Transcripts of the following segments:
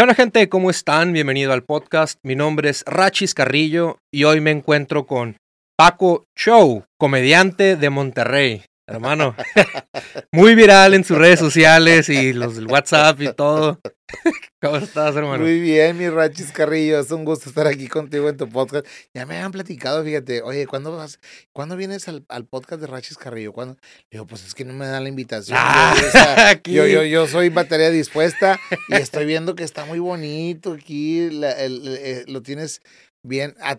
¿Qué onda gente? ¿Cómo están? Bienvenido al podcast. Mi nombre es Rachis Carrillo y hoy me encuentro con Paco Show, comediante de Monterrey. Hermano, muy viral en sus redes sociales y los del WhatsApp y todo. ¿Cómo estás, hermano? Muy bien, mi Rachis Carrillo. Es un gusto estar aquí contigo en tu podcast. Ya me han platicado, fíjate, oye, ¿cuándo vas? ¿Cuándo vienes al, al podcast de Rachis Carrillo? ¿Cuándo? Digo, pues es que no me dan la invitación. Ah, yo, o sea, aquí. yo, yo, yo soy batería dispuesta y estoy viendo que está muy bonito aquí. la- el- el- eh, lo tienes bien. A,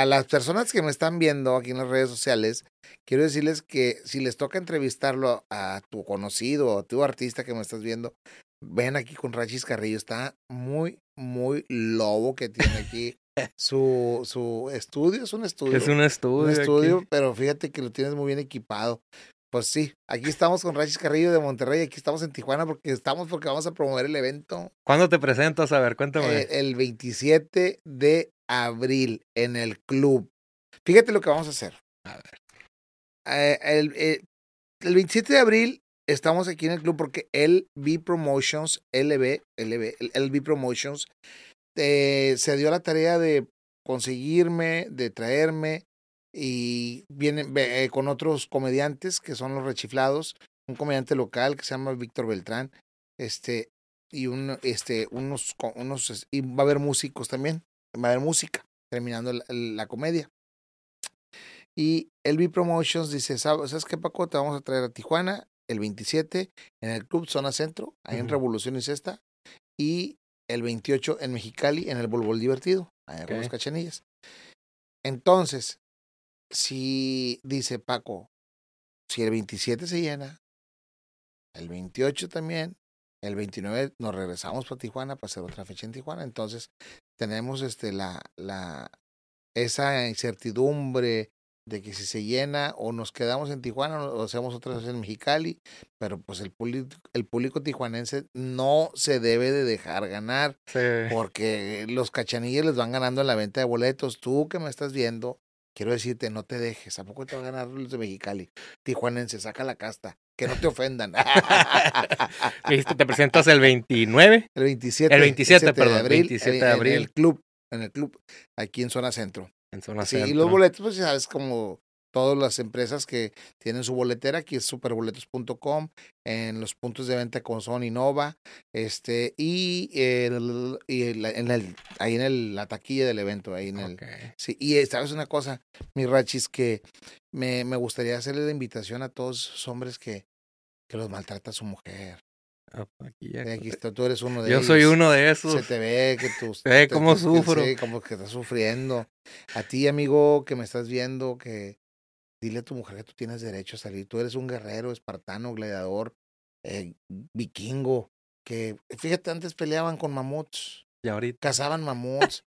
a las personas que me están viendo aquí en las redes sociales, quiero decirles que si les toca entrevistarlo a tu conocido o a tu artista que me estás viendo, ven aquí con Rachis Carrillo. Está muy, muy lobo que tiene aquí su, su estudio. Es un estudio. Es un estudio. un aquí. estudio, pero fíjate que lo tienes muy bien equipado. Pues sí, aquí estamos con Rachis Carrillo de Monterrey. Aquí estamos en Tijuana porque estamos porque vamos a promover el evento ¿Cuándo te presentas? A ver, cuéntame. eh, el 27 de abril en el club. Fíjate lo que vamos a hacer. A ver. Eh, el, eh, el 27 de abril estamos aquí en el club porque LB Promotions, LB, LB, LB Promotions, eh, se dio la tarea de conseguirme, de traerme y vienen eh, con otros comediantes que son los rechiflados, un comediante local que se llama Víctor Beltrán, este y un este unos unos y va a haber músicos también, va a haber música terminando la, comedia. Y LB Promotions dice, "¿Sab- ¿sabes qué, Paco? Te vamos a traer a Tijuana el 27 en el Club Zona Centro, ahí en. Revolución y Cesta, y el 28 en Mexicali, en el Bulbul Divertido, ahí en Ramos Ok. Cachanillas. Entonces, si dice Paco, si el 27 se llena, el 28 también, el 29 nos regresamos para Tijuana para hacer otra fecha en Tijuana. Entonces, tenemos este la, la esa incertidumbre de que si se llena o nos quedamos en Tijuana o hacemos otra vez en Mexicali, pero pues el público, el público tijuanense no se debe de dejar ganar Sí. porque los cachanillas les van ganando en la venta de boletos. Tú que me estás viendo, quiero decirte, no te dejes. ¿A poco te va a ganar los de Mexicali? Tijuanense, saca la casta. Que no te ofendan. ¿Te presentas el 29? el 27. El 27, perdón, de abril. 27 en- de en el club. En el club, aquí en Zona Centro. En zona Sí, y los boletos, pues ya sabes, como todas las empresas que tienen su boletera, aquí es superboletos.com, en los puntos de venta como son Innova, este, y, el, y el- en el, ahí en el, la taquilla del evento, ahí en el. Sí, y eh, sabes una cosa, mi Rachis, que me, me gustaría hacerle la invitación a todos esos hombres que, que los maltrata su mujer. Ah, aquí ya- Aquí está, tú eres uno de Yo ellos. soy uno de Se esos. te ve que tú... Se ve cómo te- sufro. Sí, como que estás sufriendo. A ti, amigo, que me estás viendo, que dile a tu mujer que tú tienes derecho a salir. Tú eres un guerrero, espartano, gladiador, eh, vikingo, que, fíjate, antes peleaban con mamuts. Y ahorita. cazaban mamuts,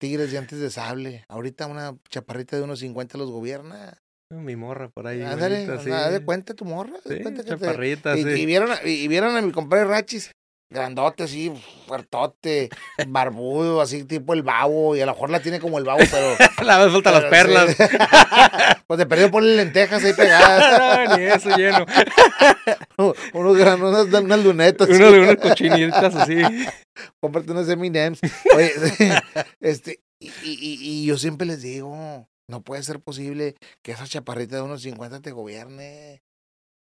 tigres dientes de sable. Ahorita una chaparrita de unos 50 los gobierna. Mi morra por ahí. Ándale, de cuenta tu morra. Sí, cuenta que te- chaparrita, y, sí. y vieron a, y, y vieron a mi compadre Rachis, grandote así, fuertote, barbudo, así tipo el babo, y a lo mejor la tiene como el babo, pero... La vez falta las perlas. sí. pues de perdido ponle lentejas ahí pegadas, no, ni eso lleno. unos gran- unas, unas lunetas. Uno de unas cochinitas así. cómprate unos M&M's. Oye, este, y- y- y yo siempre les digo, no puede ser posible que esa chaparrita de unos 50 te gobierne.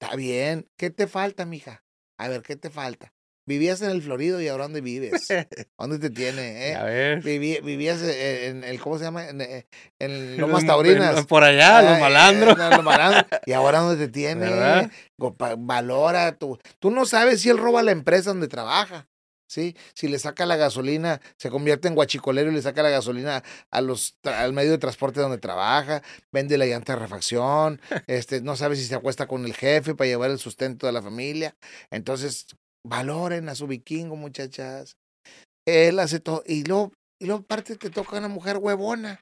Está bien. ¿Qué te falta, mija? A ver, ¿qué te falta? Vivías en el Florido y ahora ¿dónde vives? ¿Dónde te tiene, A eh? ver. Viví- vivías en, en el, ¿cómo se llama? En, eh, en Lomas Taurinas. Por allá, los Ay, malandros. eh, los malandros. Y ahora ¿dónde te tiene? Pa- Valora tu. Tú no sabes si él roba la empresa donde trabaja. ¿Sí? Si le saca la gasolina, se convierte en guachicolero y le saca la gasolina a los al medio de transporte donde trabaja, vende la llanta de refacción, este, no sabe si se acuesta con el jefe para llevar el sustento de la familia. Entonces, valoren a su vikingo, muchachas. Él hace todo. Y luego, y luego aparte te toca una mujer huevona.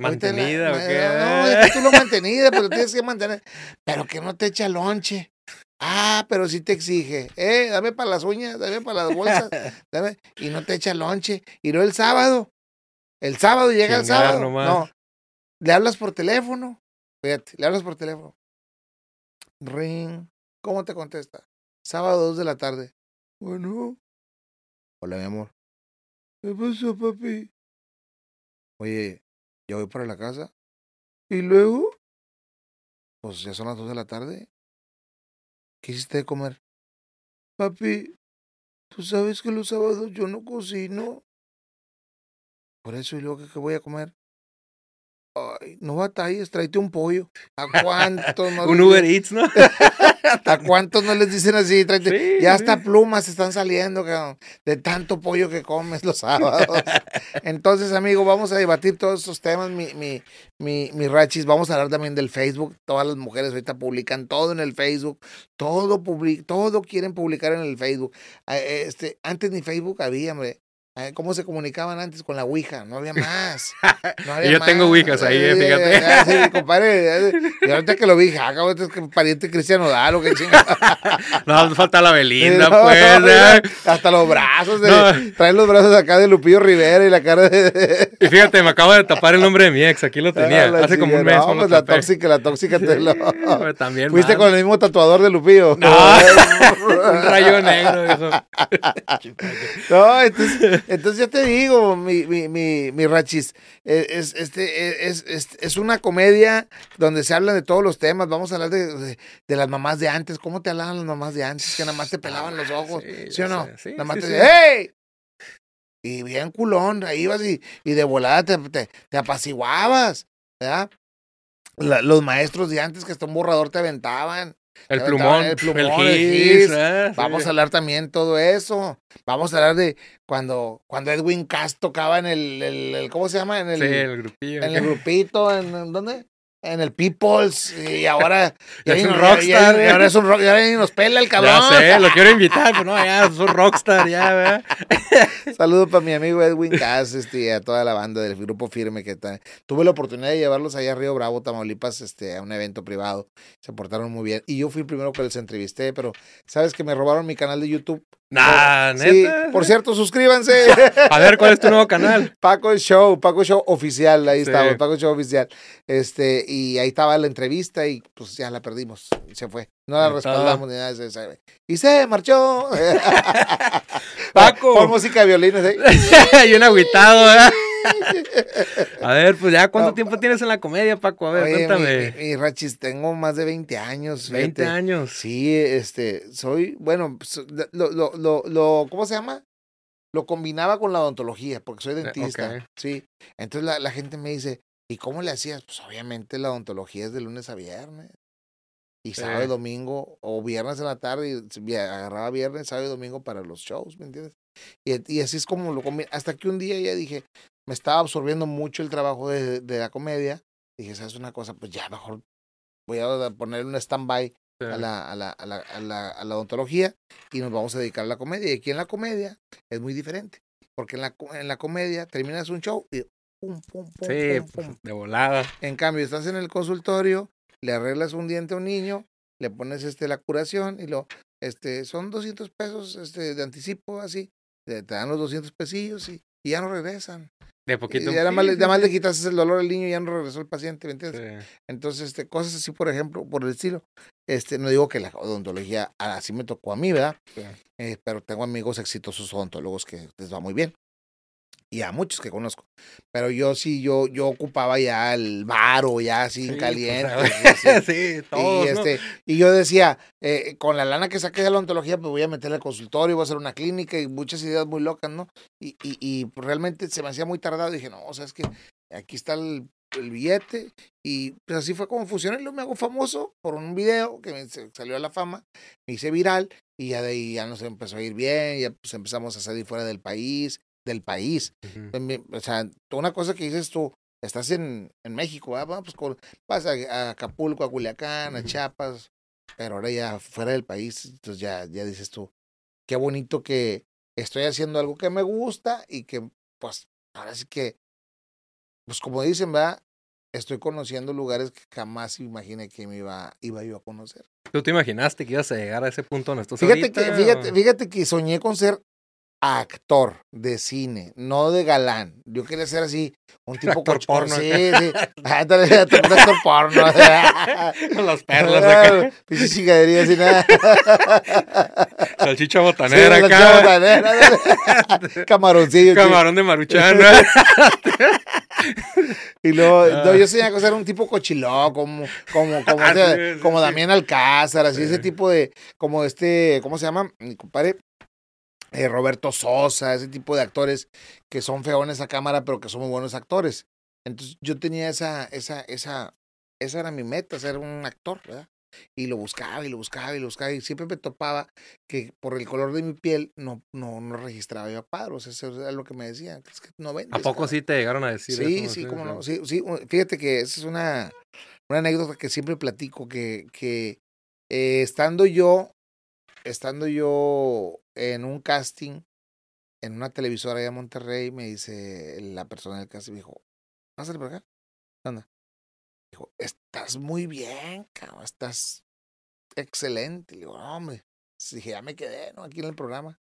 Ahorita la- Mantenida, ¿o qué? No, es que tú lo mantenida, pero tienes que mantener. Pero que no te echa lonche. Ah, pero sí te exige. Eh, dame para las uñas, dame para las bolsas, dame. Y no te echa lonche. Y no el sábado. El sábado llega el sábado. nomás. No. Le hablas por teléfono. Fíjate, le hablas por teléfono. Ring. ¿Cómo te contesta? Sábado 2 de la tarde. Bueno. Hola, mi amor. ¿Qué pasó, papi? Oye, ya voy para la casa. ¿Y luego? Pues ya son las dos de la tarde. ¿Qué hiciste comer? Papi, tú sabes que los sábados yo no cocino. Por eso, ¿y luego qué, qué voy a comer? Ay, no batalles, tráete un pollo. ¿A cuántos no Un les Uber Eats, ¿no? ¿A cuántos no les dicen así? Tráete- Sí, ya sí. hasta plumas están saliendo cabrón, de tanto pollo que comes los sábados. Entonces, amigo, vamos a debatir todos estos temas, mi, mi, mi, mi rachis. Vamos a hablar también del Facebook. Todas las mujeres ahorita publican todo en el Facebook. Todo, public, todo quieren publicar en el Facebook. Eh, Este, antes ni Facebook había, hombre. Eh, ¿Cómo se comunicaban antes con la Ouija? No había más. No había Yo tengo. Ouijas ahí, eh, fíjate. eh, sí, mi compadre. Y ahorita que lo vi, ah, cabrón, este es que pariente Cristiano Dalo, qué chingada. No, falta la Belinda, No, pues. no, ¿eh? hasta los brazos, de, No. trae los brazos acá de Lupillo Rivera y la cara de... Y fíjate, me acabo de tapar el nombre de mi ex, aquí lo tenía. Ah, Hace como un mes. No, pues la tapé. tóxica, la tóxica te lo... También. Fuiste mal. con el mismo tatuador de Lupillo. No, un rayo negro. Eso. No, entonces, entonces ya te digo, mi, mi, mi, mi rachis, eh, es, este, es, es, es una comedia donde se hablan de todos los temas. Vamos a hablar de, de, de las mamás de antes. ¿Cómo te hablaban las mamás de antes? Que nada más te pelaban los ojos. Sí, ¿Sí, o no? sí, nada más sí, te decían, ¡hey! Y bien culón, ahí ibas y, y de volada te, te, te apaciguabas, ¿verdad? La- los maestros de antes que hasta un borrador te aventaban. El plumón, el, plumón, el. ¿eh? Sí. Vamos a hablar también todo eso. Vamos a hablar de cuando, cuando Edwin Cass tocaba en el, el- ¿cómo se llama? En el, Sí, el grupillo. en el grupito, en, en ¿dónde? En el Peoples. Y ahora Ya es un rockstar, y ¿eh? ahora es un rock, y ahora ni nos pela el cabrón. Ya sé, lo quiero invitar, pero no, ya, es un rockstar, ya, ¿verdad? Saludos para mi amigo Edwin Cass, este, y a toda la banda del grupo firme que está. Tuve la oportunidad de llevarlos allá a Río Bravo, Tamaulipas, este, a un evento privado. Se portaron muy bien. Y yo fui el primero que les entrevisté, pero sabes que me robaron mi canal de YouTube. Nah, Sí, por cierto, suscríbanse. A ver, ¿cuál es tu nuevo canal? Paco Show, Paco Show oficial, ahí Sí. estamos, Paco Show oficial. Este, y ahí estaba la entrevista y pues ya la perdimos, se fue. No la respaldamos ni nada de eso. Y se marchó. Paco. Con música de violines. ¿eh? y un agüitado, ¿verdad? A ver, pues ya, ¿cuánto tiempo tienes en la comedia, Paco? A ver, Oye, cuéntame. mi- mi Rachis, tengo más de 20 años. 20 fíjate. años. Sí, este, soy, bueno, lo, lo, lo, lo- ¿cómo se llama? Lo combinaba con la odontología, porque soy dentista. ok. Sí. Entonces la, la gente me dice, ¿y cómo le hacías? Pues obviamente la odontología es de lunes a viernes. Y sábado y domingo, o viernes en la tarde, y agarraba viernes, sábado y domingo para los shows, ¿me entiendes? Y, y así es como lo combi- Hasta que un día ya dije, me estaba absorbiendo mucho el trabajo de, de la comedia. Dije, ¿sabes una cosa? Pues ya mejor voy a poner un stand-by Sí. a la, a, la, a, la, a, la, a la odontología y nos vamos a dedicar a la comedia. Y aquí en la comedia es muy diferente. Porque en la, en la comedia terminas un show y pum, pum, pum, Sí, pum, pues, pum. de volada. En cambio, estás en el consultorio, le arreglas un diente a un niño, le pones este la curación y lo, este, son 200 pesos este, de anticipo, así. Te, te dan los 200 pesillos y, y ya no regresan. De Y poquito. ya nada más, le- le quitas el dolor al niño y ya no regresó el paciente, ¿me entiendes? Sí. Entonces, este, cosas así, por ejemplo, por el estilo. Este, no digo que la odontología así me tocó a mí, ¿verdad? Sí. Eh, pero tengo amigos exitosos odontólogos que les va muy bien. Y a muchos que conozco. Pero yo sí, yo, yo ocupaba ya el varo, ya así Sí, caliente. pues, sí, todos, y, ¿no? este, y yo decía, eh, con la lana que saqué de la odontología, pues voy a meter al consultorio, voy a hacer una clínica y muchas ideas muy locas, ¿no? Y, y, y realmente se me hacía muy tardado. Dije, no, o sea, es que aquí está el, el billete. Y pues así fue como funcionó. Y luego me hago famoso por un video que me salió a la fama, me hice viral y ya de ahí ya nos empezó a ir bien, ya pues empezamos a salir fuera del país, del país. O sea, una cosa que dices tú, estás en, en México, pues con- vas a, a Acapulco, a Culiacán, a. Chiapas, pero ahora ya fuera del país, entonces ya, ya dices tú, qué bonito que estoy haciendo algo que me gusta y que, pues, ahora sí que, pues como dicen, ¿verdad? Estoy conociendo lugares que jamás imaginé que me iba, iba yo a conocer. ¿Tú te imaginaste que ibas a llegar a ese punto donde estás Fíjate ahorita, que, fíjate, fíjate que soñé con ser actor de cine, no de galán. Yo quería ser así, un tipo Actor porno. Sí, sí. Ándale, actor porno. Con las perlas acá. Pinche chingadería así nada. Salchicha botanera Sí, acá. salchicha botanera. Camaroncillo. Camarón de maruchan. Y luego, Ah. no, yo soñaba con ser un tipo cochiló, como, como, como, Ah, ese- sí, sí, como. Damián Alcázar, así, ese tipo de, como este, ¿cómo se llama? Mi compadre, eh, Roberto Sosa, ese tipo de actores que son feones a cámara, pero que son muy buenos actores. Entonces, yo tenía esa, esa, esa, esa era mi meta, ser un actor, ¿verdad? Y lo buscaba y lo buscaba y lo buscaba y siempre me topaba que por el color de mi piel no, no, no registraba yo a cuadros, eso era lo que me decían, es que no vendes. ¿A poco cabrón". sí te llegaron a decir Sí, eso? sí, cómo no. Sí, sí, fíjate que esa es una, una anécdota que siempre platico, que, que eh, estando yo, estando yo en un casting en una televisora allá en Monterrey, me dice la persona del casting, me dijo, pásale por acá. ¿Qué onda? Dijo, estás muy bien, cabrón, estás excelente. Le digo, no, hombre. Dije, ya me quedé, ¿no? Aquí en el programa.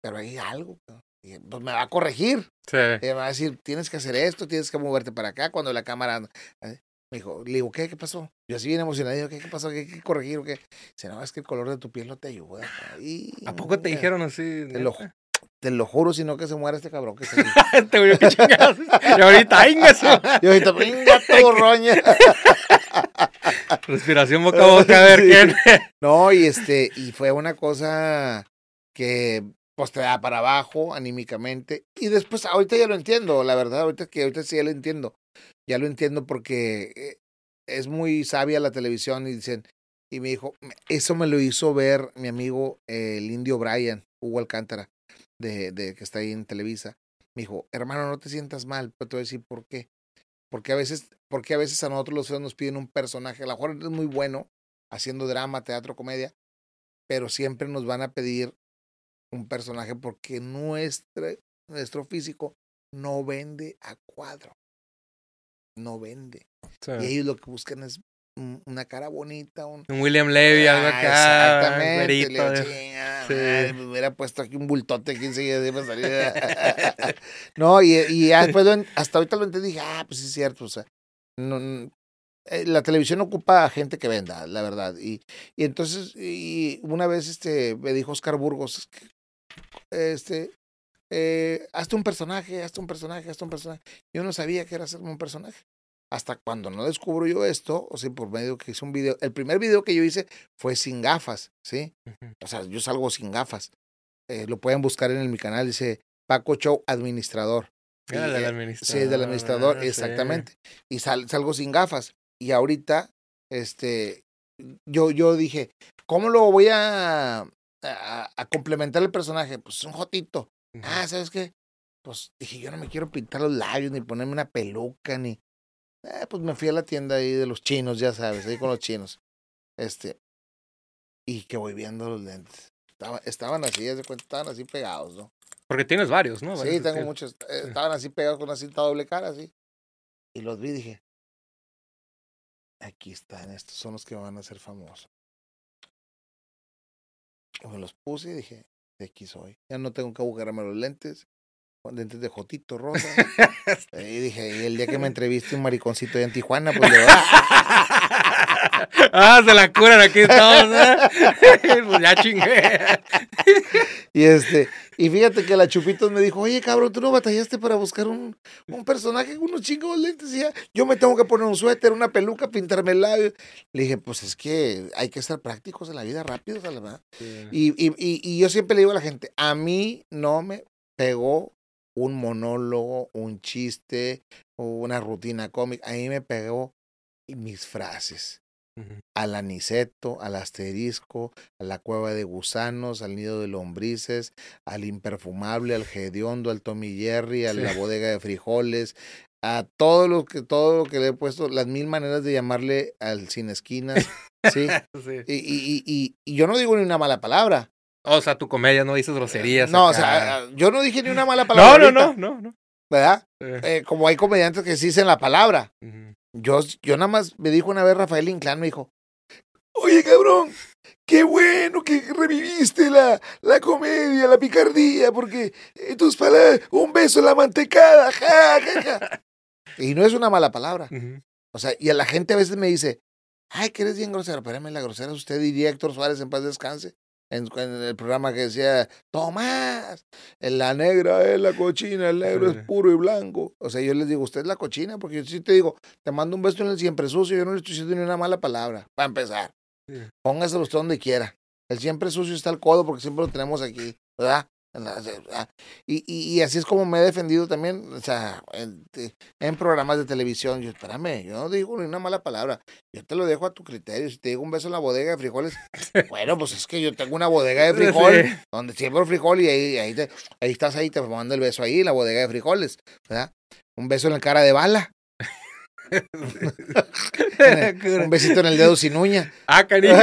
Pero hay algo, cabrón. Dije, pues me va a corregir. Sí. Ella me va a decir, tienes que hacer esto, tienes que moverte para acá cuando la cámara... anda". Me dijo, le digo, ¿qué? ¿Qué pasó? Yo así bien emocionado, digo, ¿qué, qué pasó? ¿Qué hay que corregir o qué? Dice, no, es que el color de tu piel no te ayuda. Y, ¿A poco te dijeron así? Te lo, te lo juro, si no que se muera este cabrón que está aquí. Te voy a qué chingados. Y ahorita, ¡ay, eso! Y ahorita, venga tu roña. Respiración boca a boca, a ver Sí. quién. No, y este, y fue una cosa que pues te da para abajo anímicamente. Y después, ahorita ya lo entiendo, la verdad, ahorita que ahorita sí ya lo entiendo. Ya lo entiendo porque eh, es muy sabia la televisión y dicen, y me dijo, eso me lo hizo ver mi amigo el indio Brian, Hugo Alcántara, de, de que está ahí en Televisa. Me dijo, hermano, no te sientas mal, pero te voy a decir por qué. Porque a veces, porque a veces a nosotros los feos nos piden un personaje, a lo mejor es muy bueno haciendo drama, teatro, comedia, pero siempre nos van a pedir un personaje porque nuestra, nuestro físico no vende a cuadro. No vende. Sí. Y ellos lo que buscan es un- una cara bonita, un... Un William Levy, algo Ah, acá. Exactamente. le güerito, digo, de- "Chinga, Sí. madre, me hubiera puesto aquí un bultote aquí enseguida. iba a salir". no, y, y después lo hasta ahorita lo entendí. Dije, ah, pues sí es cierto. O sea, no, eh, la televisión ocupa a gente que venda, la verdad. Y, y entonces, y una vez este, me dijo Oscar Burgos, "Es que, este, eh, hazte un personaje, hazte un personaje, hazte un personaje. Yo no sabía que era hacerme un personaje. Hasta cuando no descubro yo esto, o sea, por medio que hice un video. El primer video que yo hice fue sin gafas, ¿sí? O sea, yo salgo sin gafas. Eh, lo pueden buscar en el, mi canal, dice Paco Show Administrador. Ah, Y, del eh, administrador. Sí, es del administrador, ah, sí. exactamente. Y sal- salgo sin gafas. Y ahorita, este, yo, yo dije, ¿cómo lo voy a, a, a complementar el personaje? Pues un jotito. Ah, ¿sabes qué? Pues dije, yo no me quiero pintar los labios, ni ponerme una peluca, ni... Eh, pues me fui a la tienda ahí de los chinos, ya sabes, ahí con los chinos. Este, y que voy viendo los lentes. Estaba- estaban así, haz de cuenta, estaban así pegados, ¿no? Porque tienes varios, ¿no? Sí, tengo muchos. eh, Estaban así pegados con una cinta doble cara, así. Y los vi y dije, aquí están, estos son los que van a hacer famoso. Y me los puse y dije, de aquí soy. Ya no tengo que agujerarme los lentes, lentes de jotito rosa. y dije, y el día que me entreviste un mariconcito allá en Tijuana, pues le va. ah, se la curan aquí todos. ¿eh? pues ya chingué. Y este, y fíjate que la Chupitos me dijo, oye cabrón, tú no batallaste para buscar un, un personaje con unos chingos lentes y ya, yo me tengo que poner un suéter, una peluca, pintarme el labio. Le dije, pues es que hay que ser prácticos en la vida, rápidos, la verdad. Y, y, y, y yo siempre le digo a la gente, a mí no me pegó un monólogo, un chiste, o una rutina cómica, a mí me pegó mis frases al aniceto, al asterisco, a la cueva de gusanos, al nido de lombrices, al imperfumable, al hediondo, al Tommy Jerry, a Sí. la bodega de frijoles, a todo lo que todo lo que le he puesto, las mil maneras de llamarle al sin esquinas, sí. Sí. Y, y, y, y- y yo no digo ni una mala palabra. O sea, tu comedia no dices groserías. No, o acá. sea, yo no dije ni una mala palabra. No, no, ahorita, no, no, no. ¿Verdad? Sí. Eh, como hay comediantes que sí dicen la palabra. Ujú. Yo, yo nada más me dijo una vez Rafael Inclán, me dijo, oye cabrón, qué bueno que reviviste la, la comedia, la picardía, porque tus palabras, un beso en la mantecada, ja, ja, ja". Y no es una mala palabra. O sea, y a la gente a veces me dice, ay, que eres bien grosero. Espérame, la grosera es usted, diría Héctor Suárez en paz descanse. En, en el programa que decía, Tomás, la negra es la cochina, el negro es puro y blanco. O sea, yo les digo, usted es la cochina, porque yo sí te digo, te mando un beso en el siempre sucio, yo no le estoy diciendo ni una mala palabra, para empezar. Sí. Póngaselo usted donde quiera. El siempre sucio está al codo porque siempre lo tenemos aquí, ¿verdad? Ah, Y, y, y así es como me he defendido también, o sea, en, programas de televisión. Yo, espérame, yo no digo ni una mala palabra. Yo te lo dejo a tu criterio. Si te digo un beso en la bodega de frijoles, bueno, pues es que yo tengo una bodega de frijol Sí. donde siembro frijol y ahí, ahí, te- ahí estás ahí, te mando el beso ahí, la bodega de frijoles, ¿verdad? Un beso en la cara de bala, un besito en el dedo sin uña. ah, cariño.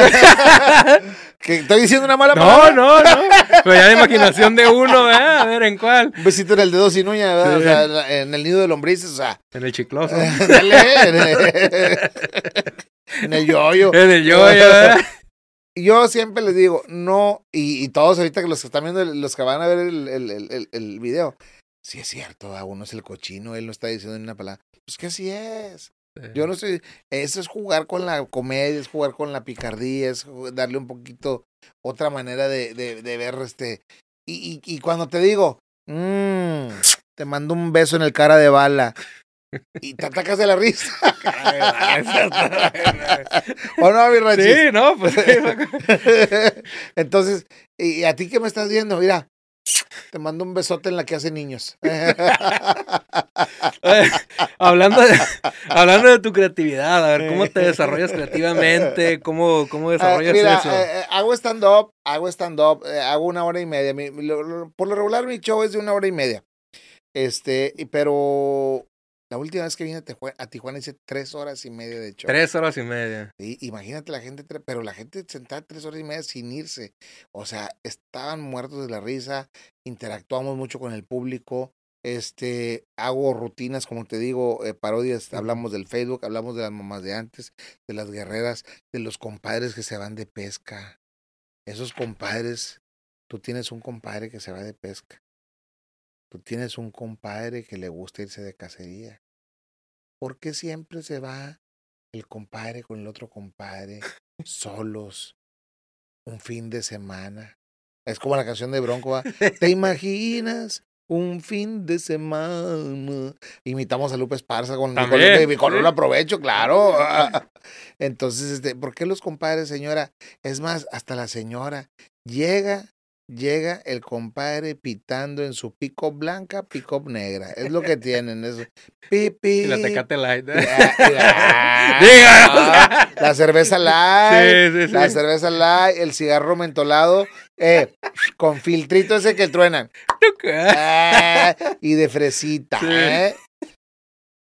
que estoy diciendo una mala No, palabra. no, no. Pero ya la imaginación de uno, ¿eh? A ver, ¿en cuál? Un besito en el dedo sin uña, ¿verdad? Sí. O sea, en el nido de lombrices, o sea. En el chicloso. Dale, en el- en el yoyo. En el yo, siempre les digo, no, y, y todos ahorita que los que están viendo, los que van a ver el, el, el, el- el video, sí es cierto, a uno es el cochino, él no está diciendo ni una palabra. Pues que así es. Yo no sé, eso es jugar con la comedia, es jugar con la picardía, es darle un poquito otra manera de, de, de ver este. Y, y, y cuando te digo, "Mm, te mando un beso en el cara de bala. Y te atacas de la risa. ¿O no, mi? Sí, no, pues sí. Entonces, ¿y a ti qué me estás viendo? Mira, te mando un besote en la que hace niños. Eh, hablando, de, hablando de tu creatividad, a ver, ¿cómo te desarrollas creativamente? ¿Cómo, cómo Ah, desarrollas mira, eso? eh, eh, hago stand-up, hago stand-up, eh, hago una hora y media. Mi- mi- lo- lo- por lo regular, mi show es de una hora y media. Este, pero la última vez que vine a Tijuana hice tres horas y media de show. Tres horas y media. Sí, imagínate la gente, pero la gente sentada tres horas y media sin irse. O sea, estaban muertos de la risa, interactuamos mucho con el público. Este, hago rutinas, como te digo, eh, parodias, hablamos del Facebook, hablamos de las mamás de antes, de las guerreras, de los compadres que se van de pesca. Esos compadres, tú tienes un compadre que se va de pesca. Tú tienes un compadre que le gusta irse de cacería. ¿Por qué siempre se va el compadre con el otro compadre solos un fin de semana? Es como la canción de Bronco. ¿va? ¿Te imaginas un fin de semana? Imitamos a Lupe Esparza con, con sí. un aprovecho, claro. Entonces, este, ¿por qué los compadres, señora? Es más, hasta la señora llega, llega el compadre pitando en su pick blanca, pick negra. Es lo que tienen, eso. Pi, pi. Y la Tecate Light. ¿eh? Ya. Diga. La cerveza light, Sí, sí, sí. la cerveza light, el cigarro mentolado, eh, con filtrito ese que truenan. Ah, y de fresita. ¿eh?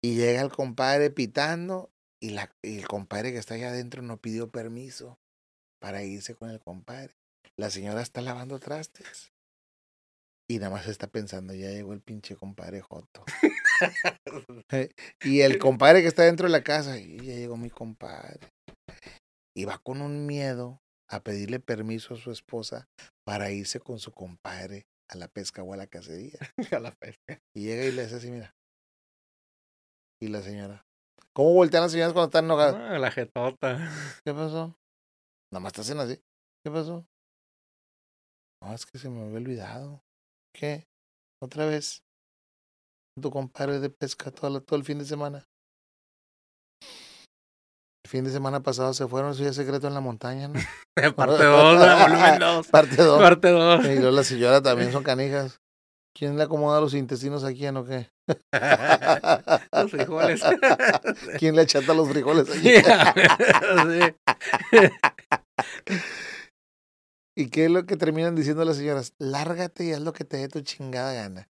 Y llega el compadre pitando y, la, y el compadre que está allá adentro no pidió permiso para irse con el compadre. La señora está lavando trastes. Y nada más está pensando, ya llegó el pinche compadre Joto. Eh, y el compadre que está dentro de la casa, y ya llegó mi compadre. Y va con un miedo a pedirle permiso a su esposa para irse con su compadre a la pesca o a la cacería. A la pesca. Y llega y le hace así, mira. Y la señora. ¿Cómo voltean las señoras cuando están enojadas? Ah, la jetota. ¿Qué pasó? Nada más te hacen así. ¿Qué pasó? No, es que se me había olvidado. ¿Qué? ¿Otra vez? Tu compadre de pesca todo, la- todo el fin de semana. El fin de semana pasado se fueron, eso ya secreto en la montaña, ¿no? Parte 2, volumen 2. Parte 2. Parte 2. Y luego la señora también son canijas. ¿Quién le acomoda los intestinos a quién o qué? Los frijoles. ¿Quién le achata los frijoles a Sí. quién? ¿Y qué es lo que terminan diciendo las señoras? Lárgate y haz lo que te dé tu chingada gana.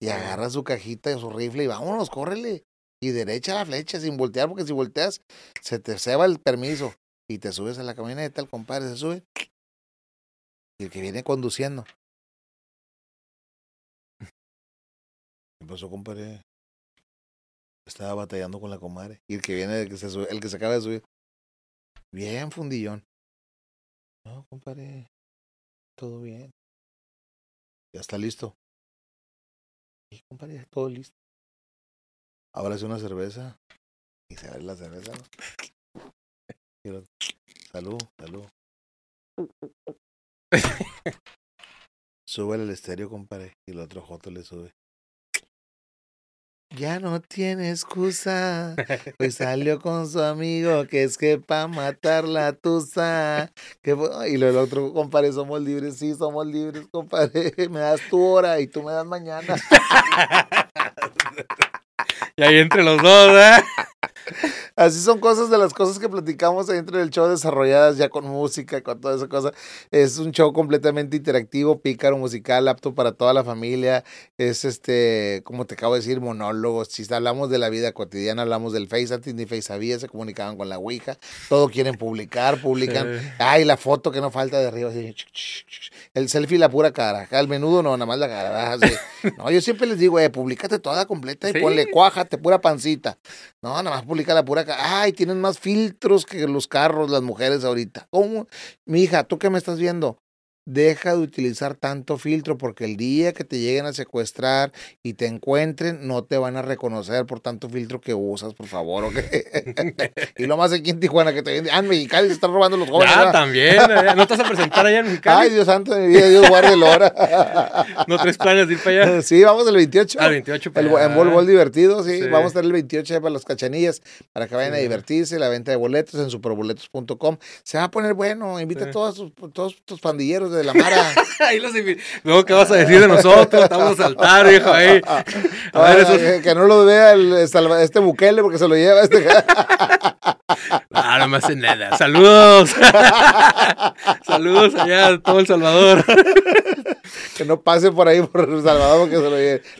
Y agarra su cajita y su rifle y vámonos, córrele. Y derecha la flecha sin voltear, porque si volteas se te ceba el permiso. Y te subes a la camioneta, el compadre se sube. Y el que viene conduciendo. ¿Qué pasó, compadre? Estaba batallando con la comadre. Y el que viene, el que se, sube- el que se acaba de subir. Bien, fundillón. No, compadre. Todo bien. Ya está listo. Sí, compadre, ya todo listo. Ahora es una cerveza. Y se abre la cerveza, ¿no? Y Salud, salud. Súbele el estéreo, compadre. Y el otro Joto le sube. Ya no tiene excusa, pues salió con su amigo, que es que pa' matar la tusa. Que, y lo el otro, compadre, somos libres, sí, somos libres, compadre. Me das tu hora y tú me das mañana. y ahí entre los dos, ¿eh? Así son cosas de las cosas que platicamos dentro del show desarrolladas ya con música, con toda esa cosa. Es un show completamente interactivo, pícaro, musical, apto para toda la familia. Es este, como te acabo de decir, monólogos. Si hablamos de la vida cotidiana, hablamos del Face, antes ni Face había, se comunicaban con la Ouija. Todo quieren publicar, publican. Ay, la foto que no falta de arriba. El selfie, la pura cara. Al menudo no, nada más la cara. No, yo siempre les digo, eh, publicate toda completa y ponle cuájate, pura pancita. No, nada más publica la pura cara. Ay, tienen más filtros que los carros, las mujeres ahorita. ¿Cómo? Mi hija, ¿tú qué me estás viendo? Deja de utilizar tanto filtro porque el día que te lleguen a secuestrar y te encuentren, no te van a reconocer por tanto filtro que usas, por favor. y lo más aquí en Tijuana que te viene, ah, en Mexicali se están robando los jóvenes. Ah, también, no te vas a presentar allá en Mexicali. Ay, Dios santo de mi vida, Dios guarde el hora. ¿No tres planes de ir para allá? Sí, vamos el 28. Al 28 para el, En Bol Bol divertido, sí. Vamos a estar el 28 para las cachanillas, para que vayan a divertirse, la venta de boletos en superboletos.com. Se va a poner bueno, invita a todos, todos tus pandilleros de de la Mara. ahí los No, ¿qué vas a decir de nosotros? Estamos a saltar, viejo, ahí. A ver, eso... que, no lo vea el, este Bukele porque se lo lleva este. no, no me hace nada. Saludos. Saludos allá a todo El Salvador. que no pase por ahí por El Salvador porque se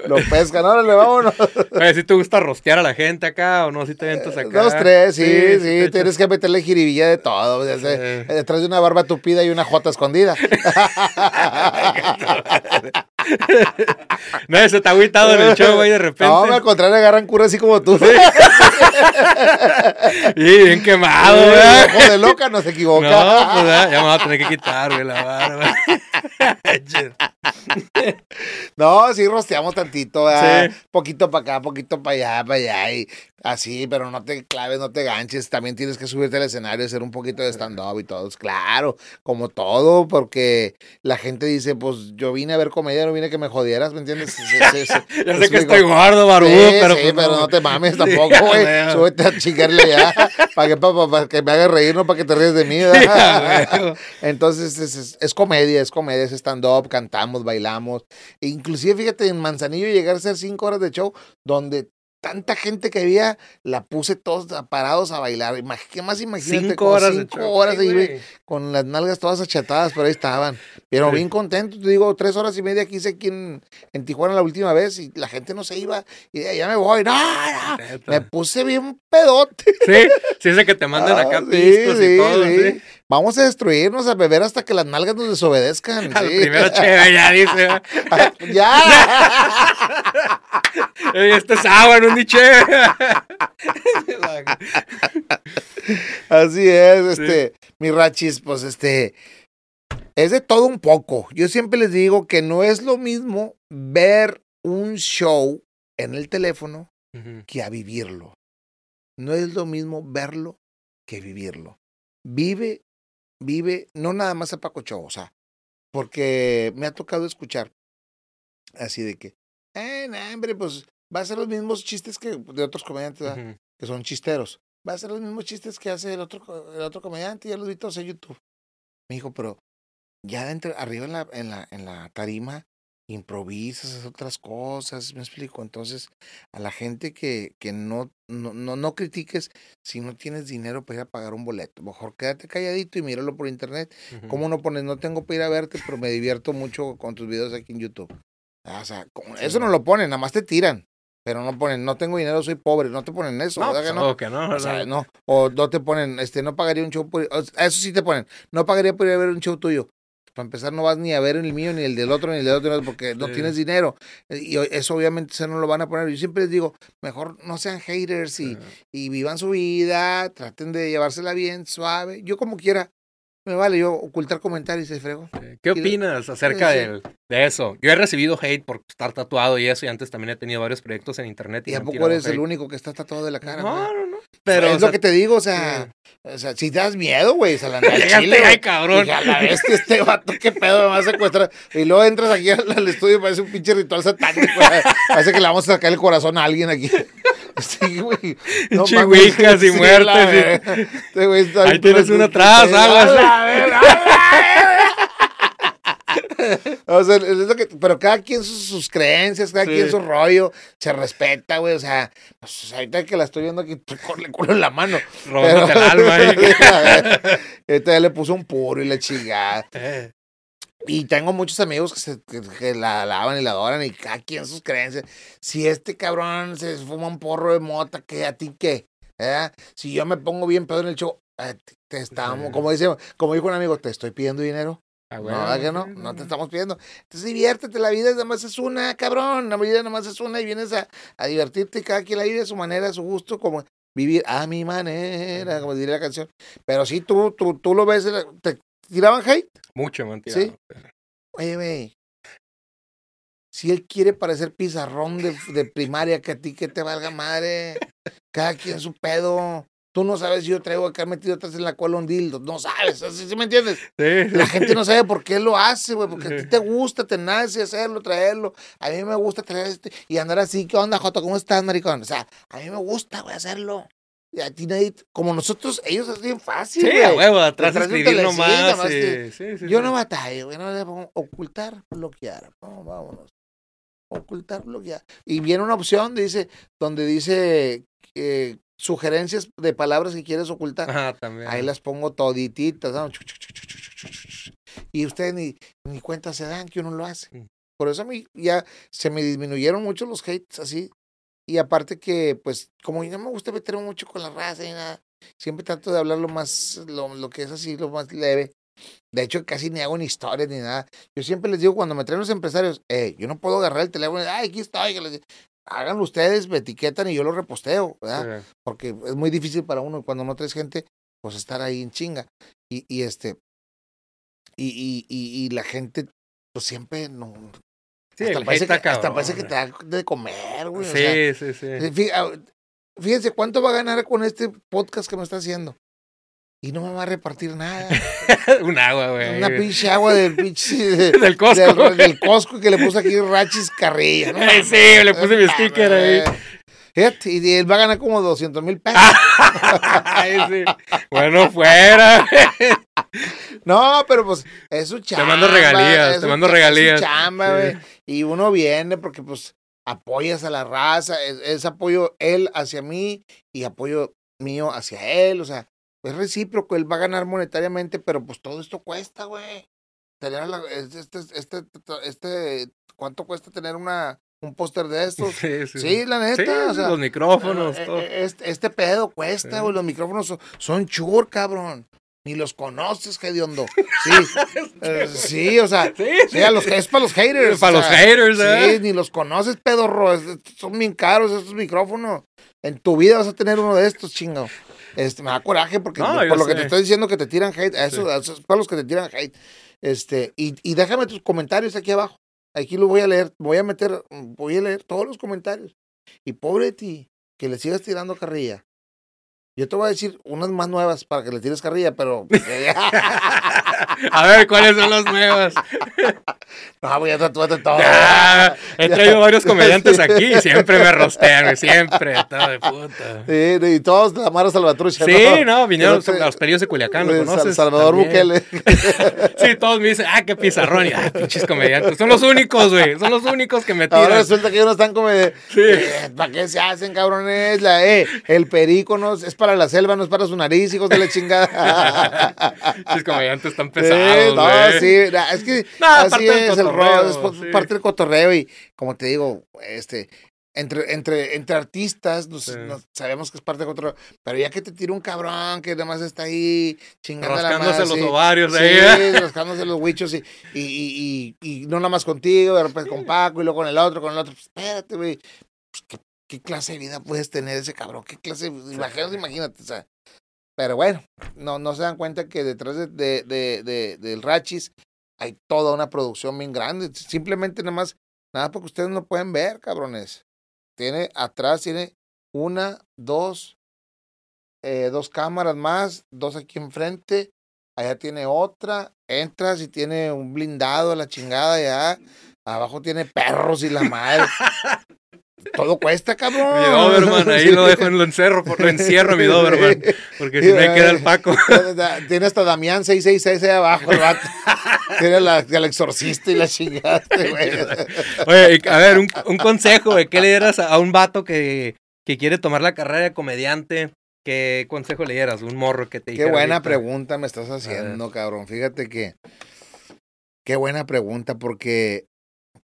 lo. Lo pescan, órale, vámonos. Oye, si te gusta rostear a la gente acá o no, si te ventas acá. Dos, tres, sí, sí. tienes que meterle jiribilla de todo. Detrás de una barba tupida y una jota escondida. no, ese está agüitado en el show, güey, de repente. No, al contrario, agarran cura así como tú. Y bien quemado, güey. Ojo de loca, no se equivoca. No, pues ya me voy a tener que quitar, güey, la barba. no, sí rosteamos tantito. Poquito para acá, poquito para allá, para allá. Y así, pero no te claves, no te ganches. También tienes que subirte al escenario, hacer un poquito de stand-up y todo. Claro, como todo, porque la gente dice, pues yo vine a ver comedia, no vine a que me jodieras, ¿me entiendes? yo sé que estoy gordo, barbudo, pero, sí, pues pero no te mames tampoco, güey. Súbete a chingarle ya, para que, para, que me haga reír, no para que te ríes de mí. Entonces es, es, comedia, es comedia, es stand-up, cantamos, bailamos. E inclusive, fíjate, en Manzanillo llegar a ser cinco horas de show donde tanta gente que había, la puse todos parados a bailar. ¿Qué más imagínate? Cinco horas, cinco horas con las nalgas todas achatadas, pero ahí estaban. Pero bien contento, te digo, tres horas y media quise aquí en, en, Tijuana la última vez y la gente no se iba. Y ya me voy, no, Me puse bien pedote. Sí, sí, ese que te mandan acá ah, pistos y todo, sí. Vamos a destruirnos, a beber hasta que las nalgas nos desobedezcan. Al primero chévere, ya dice. ¡Ya! Esto es agua, no un Así es, este, mi rachis, pues este, es de todo un poco. Yo siempre les digo que no es lo mismo ver un show en el teléfono que a vivirlo. No es lo mismo verlo que vivirlo. Vive vive, no nada más a Paco o sea, porque me ha tocado escuchar así de que, eh, hombre, pues va a ser los mismos chistes que de otros comediantes, que son chisteros. Va a ser los mismos chistes que hace el otro, el otro comediante, ya los vi todos en YouTube. Me dijo, pero ya entre, arriba en la, en la, en la tarima improvisas, otras cosas, me explico. Entonces, a la gente que, que no, no, no, no, critiques si no tienes dinero para ir a pagar un boleto. Mejor quédate calladito y míralo por internet. ¿Cómo no pones? No tengo para ir a verte, pero me divierto mucho con tus videos aquí en YouTube. Ah, o sea, eso no lo ponen, nada más te tiran. Pero no ponen, no tengo dinero, soy pobre, no te ponen eso, ¿verdad que no? Que no, o sea, no, o no te ponen, este, no pagaría un show por, eso sí te ponen, no pagaría por ir a ver un show tuyo. Para empezar, no vas ni a ver el mío, ni el del otro, ni el del otro, porque no tienes dinero. Y eso obviamente se no lo van a poner. Yo siempre les digo, mejor no sean haters y, y vivan su vida, traten de llevársela bien, suave. Yo como quiera, me vale yo ocultar comentarios y se fregó. ¿Qué opinas acerca Sí. del- de eso? Yo he recibido hate por estar tatuado y eso, y antes también he tenido varios proyectos en internet. Y me a han poco tirado eres el único que está tatuado de la cara. No, güey? no, no. Pero, es o lo que te digo, o sea, o sea, si das miedo, güey, se la chile, ay, cabrón. Dije, a la bestia, este vato, qué pedo, me va a secuestrar. Y luego entras aquí al, estudio y parece un pinche ritual satánico. Parece que le vamos a sacar el corazón a alguien aquí. Sí, güey. Ouijas y muertes, sí. Este güey está Ahí tienes uno atrás, ¡A aguas. O sea, es lo que, pero cada quien sus, sus creencias, cada Sí. quien su rollo, se respeta, güey. O sea, pues, ahorita que la estoy viendo aquí, con el culo en la mano. Robándote el alma ahí. Ahorita ya le puso un puro y la chingada. Eh, Y tengo muchos amigos que, se, que, que la alaban y la adoran y cada quien sus creencias. Si este cabrón se fuma un porro de mota, ¿qué a ti qué? ¿Eh? Si yo me pongo bien pedo en el show, ti te estamos, Sí. como dice, como dijo un amigo, te estoy pidiendo dinero. ah, No, bueno, ¿verdad que no? No te estamos pidiendo. Entonces diviértete, la vida nada más es una, cabrón. La vida nada más es una y vienes a, a divertirte y cada quien la vive a su manera, a su gusto, como vivir a mi manera, como diría la canción. Pero sí, tú, tú, tú lo ves, te tiraban hate. Mucho. Sí. Oye, güey. Si él quiere parecer pizarrón de, de primaria, que a ti que te valga madre. Cada quien su pedo. Tú no sabes si yo traigo acá metido atrás en la cola un dildo. No sabes, ¿sí, sí me entiendes? Sí, La gente no sabe por qué lo hace, güey. Porque a ti te gusta, te nace hacerlo, traerlo. A mí me gusta traer este y andar así. ¿Qué onda, Joto? ¿Cómo estás, maricón? O sea, a mí me gusta, güey, hacerlo. Y a ti nadie, como nosotros, ellos es bien fácil, Sí, a huevo, atrás de escribir telecito, nomás. nomás sí, que- sí, sí, Yo no batallo, güey, no le pongo ocultar, bloquear. No, vámonos. Ocultar, bloquear. Y viene una opción, dice, donde dice eh, sugerencias de palabras que quieres ocultar. Ajá, también. Ahí las pongo todititas. ¿no? Y ustedes ni, ni cuenta se dan que uno lo hace. Mm. Por eso a mí ya se me disminuyeron mucho los hates así. Y aparte que, pues, como no me gusta meterme mucho con la raza y nada, siempre trato de hablar lo más, lo, lo que es así, lo más leve. De hecho, casi ni hago ni historias ni nada. Yo siempre les digo cuando me traen los empresarios, eh, yo no puedo agarrar el teléfono y, ay, aquí estoy. Háganlo ustedes, me etiquetan y yo lo reposteo, ¿verdad? Sí. porque es muy difícil para uno cuando no traes gente, pues estar ahí en chinga. Y, y este, y, y, y, y la gente, pues siempre no. Sí, hasta, parece que, está hasta parece que cabrón. te da de comer, güey. o sea, Sí, sí, sí. ah, fíjense cuánto va a ganar con este podcast que me está haciendo. Y no me va a repartir nada. Un agua, güey. Una pinche agua del pinche. de- Del Costco. del, del Costco que le puse aquí Rachis Carrilla. ¿no? Sí, le puse mi sticker ahí. Y él va a ganar como 200 mil pesos. Bueno, fuera. No, pero pues es su chamba. mando regalías, te su mando regalías. Es su chamba, Sí. Y uno viene porque pues apoyas a la raza, es, es apoyo él hacia mí y apoyo mío hacia él, o sea, es recíproco, él va a ganar monetariamente, pero pues todo esto cuesta, güey. Tener la- este, este, este, este, ¿cuánto cuesta tener una, un póster de estos? Sí, sí. Sí, la neta, Sí, o sea, los micrófonos, eh, todo. eh, Este, este pedo cuesta, Sí. güey. Los micrófonos son, son chur, cabrón. Ni los conoces, hediondo. Sí, eh, sí, o sea, Sí, sí, los, es para los haters. Para o los haters, Sí, ¿eh? ni los conoces, pedorro. Son bien caros estos micrófonos. En tu vida vas a tener uno de estos, chingo. Este, me da coraje porque No, por lo que te estoy diciendo que te tiran hate, a eso, Sí. eso es para los que te tiran hate. Este, y, y déjame tus comentarios aquí abajo. Aquí lo voy a leer, voy a meter, voy a leer todos los comentarios. Y pobre de ti, que le sigas tirando carrilla. Yo te voy a decir unas más nuevas para que le tires carrilla, pero. A ver, ¿cuáles son las nuevas? no, voy a tatuarte todo. Ya, he Ya. traído varios comediantes Sí. aquí y siempre me rostean, güey, siempre, todo de puta. Sí, y todos de la Mara Salvatrucha. Sí, no, vinieron te- a los periódicos de Culiacán, ¿lo Sal- conoces? Salvador También. Bukele. Sí, todos me dicen, ah, qué pizarrón. Y, ah, pinches comediantes. Son los únicos, güey. Son los únicos que me Ahora tiran. resulta que ellos no están como de. Sí. eh, ¿Para qué se hacen, cabrones? La, eh, el perico no, es para la selva, no es para su nariz, hijos de la chingada. Pinches comediantes tan Sí, pesados, no, sí, es que No, así es el cotorreo, rol, es sí. parte del cotorreo y como te digo, este, entre, entre, entre artistas nos, Sí. nos- sabemos que es parte del cotorreo, pero ya que te tira un cabrón que nada más está ahí chingando la Rascándose madre, los sí, ovarios sí, ahí. ¿eh? rascándose los huichos y, y, y, y, no nada más contigo, de repente con Paco y luego con el otro, con el otro, pues, espérate, güey, pues, ¿qué, qué clase de vida puedes tener ese cabrón? ¿Qué clase de imagínate, imagínate, o sea, Pero bueno, no, no se dan cuenta que detrás de, de, de, de- del Rachis hay toda una producción bien grande. Simplemente nada más, nada porque ustedes no pueden ver, cabrones. Tiene atrás, tiene una, dos, eh, dos cámaras más, dos aquí enfrente. Allá tiene otra. Entras y tiene un blindado la chingada allá. Abajo tiene perros y la madre. Todo cuesta, cabrón. Mi Doberman, ahí lo dejo en lo encerro, lo encierro mi Doberman, porque si no me queda el Paco. Tiene hasta Damián 666 ahí abajo, el vato. Tiene la, el exorcista y la chingada, este güey. Oye, a ver, un, un consejo, güey, ¿qué le dieras a, a un vato que, que quiere tomar la carrera de comediante? ¿Qué consejo le dieras? Un morro que te Qué buena ahorita. pregunta me estás haciendo, cabrón. Fíjate que. Qué buena pregunta, porque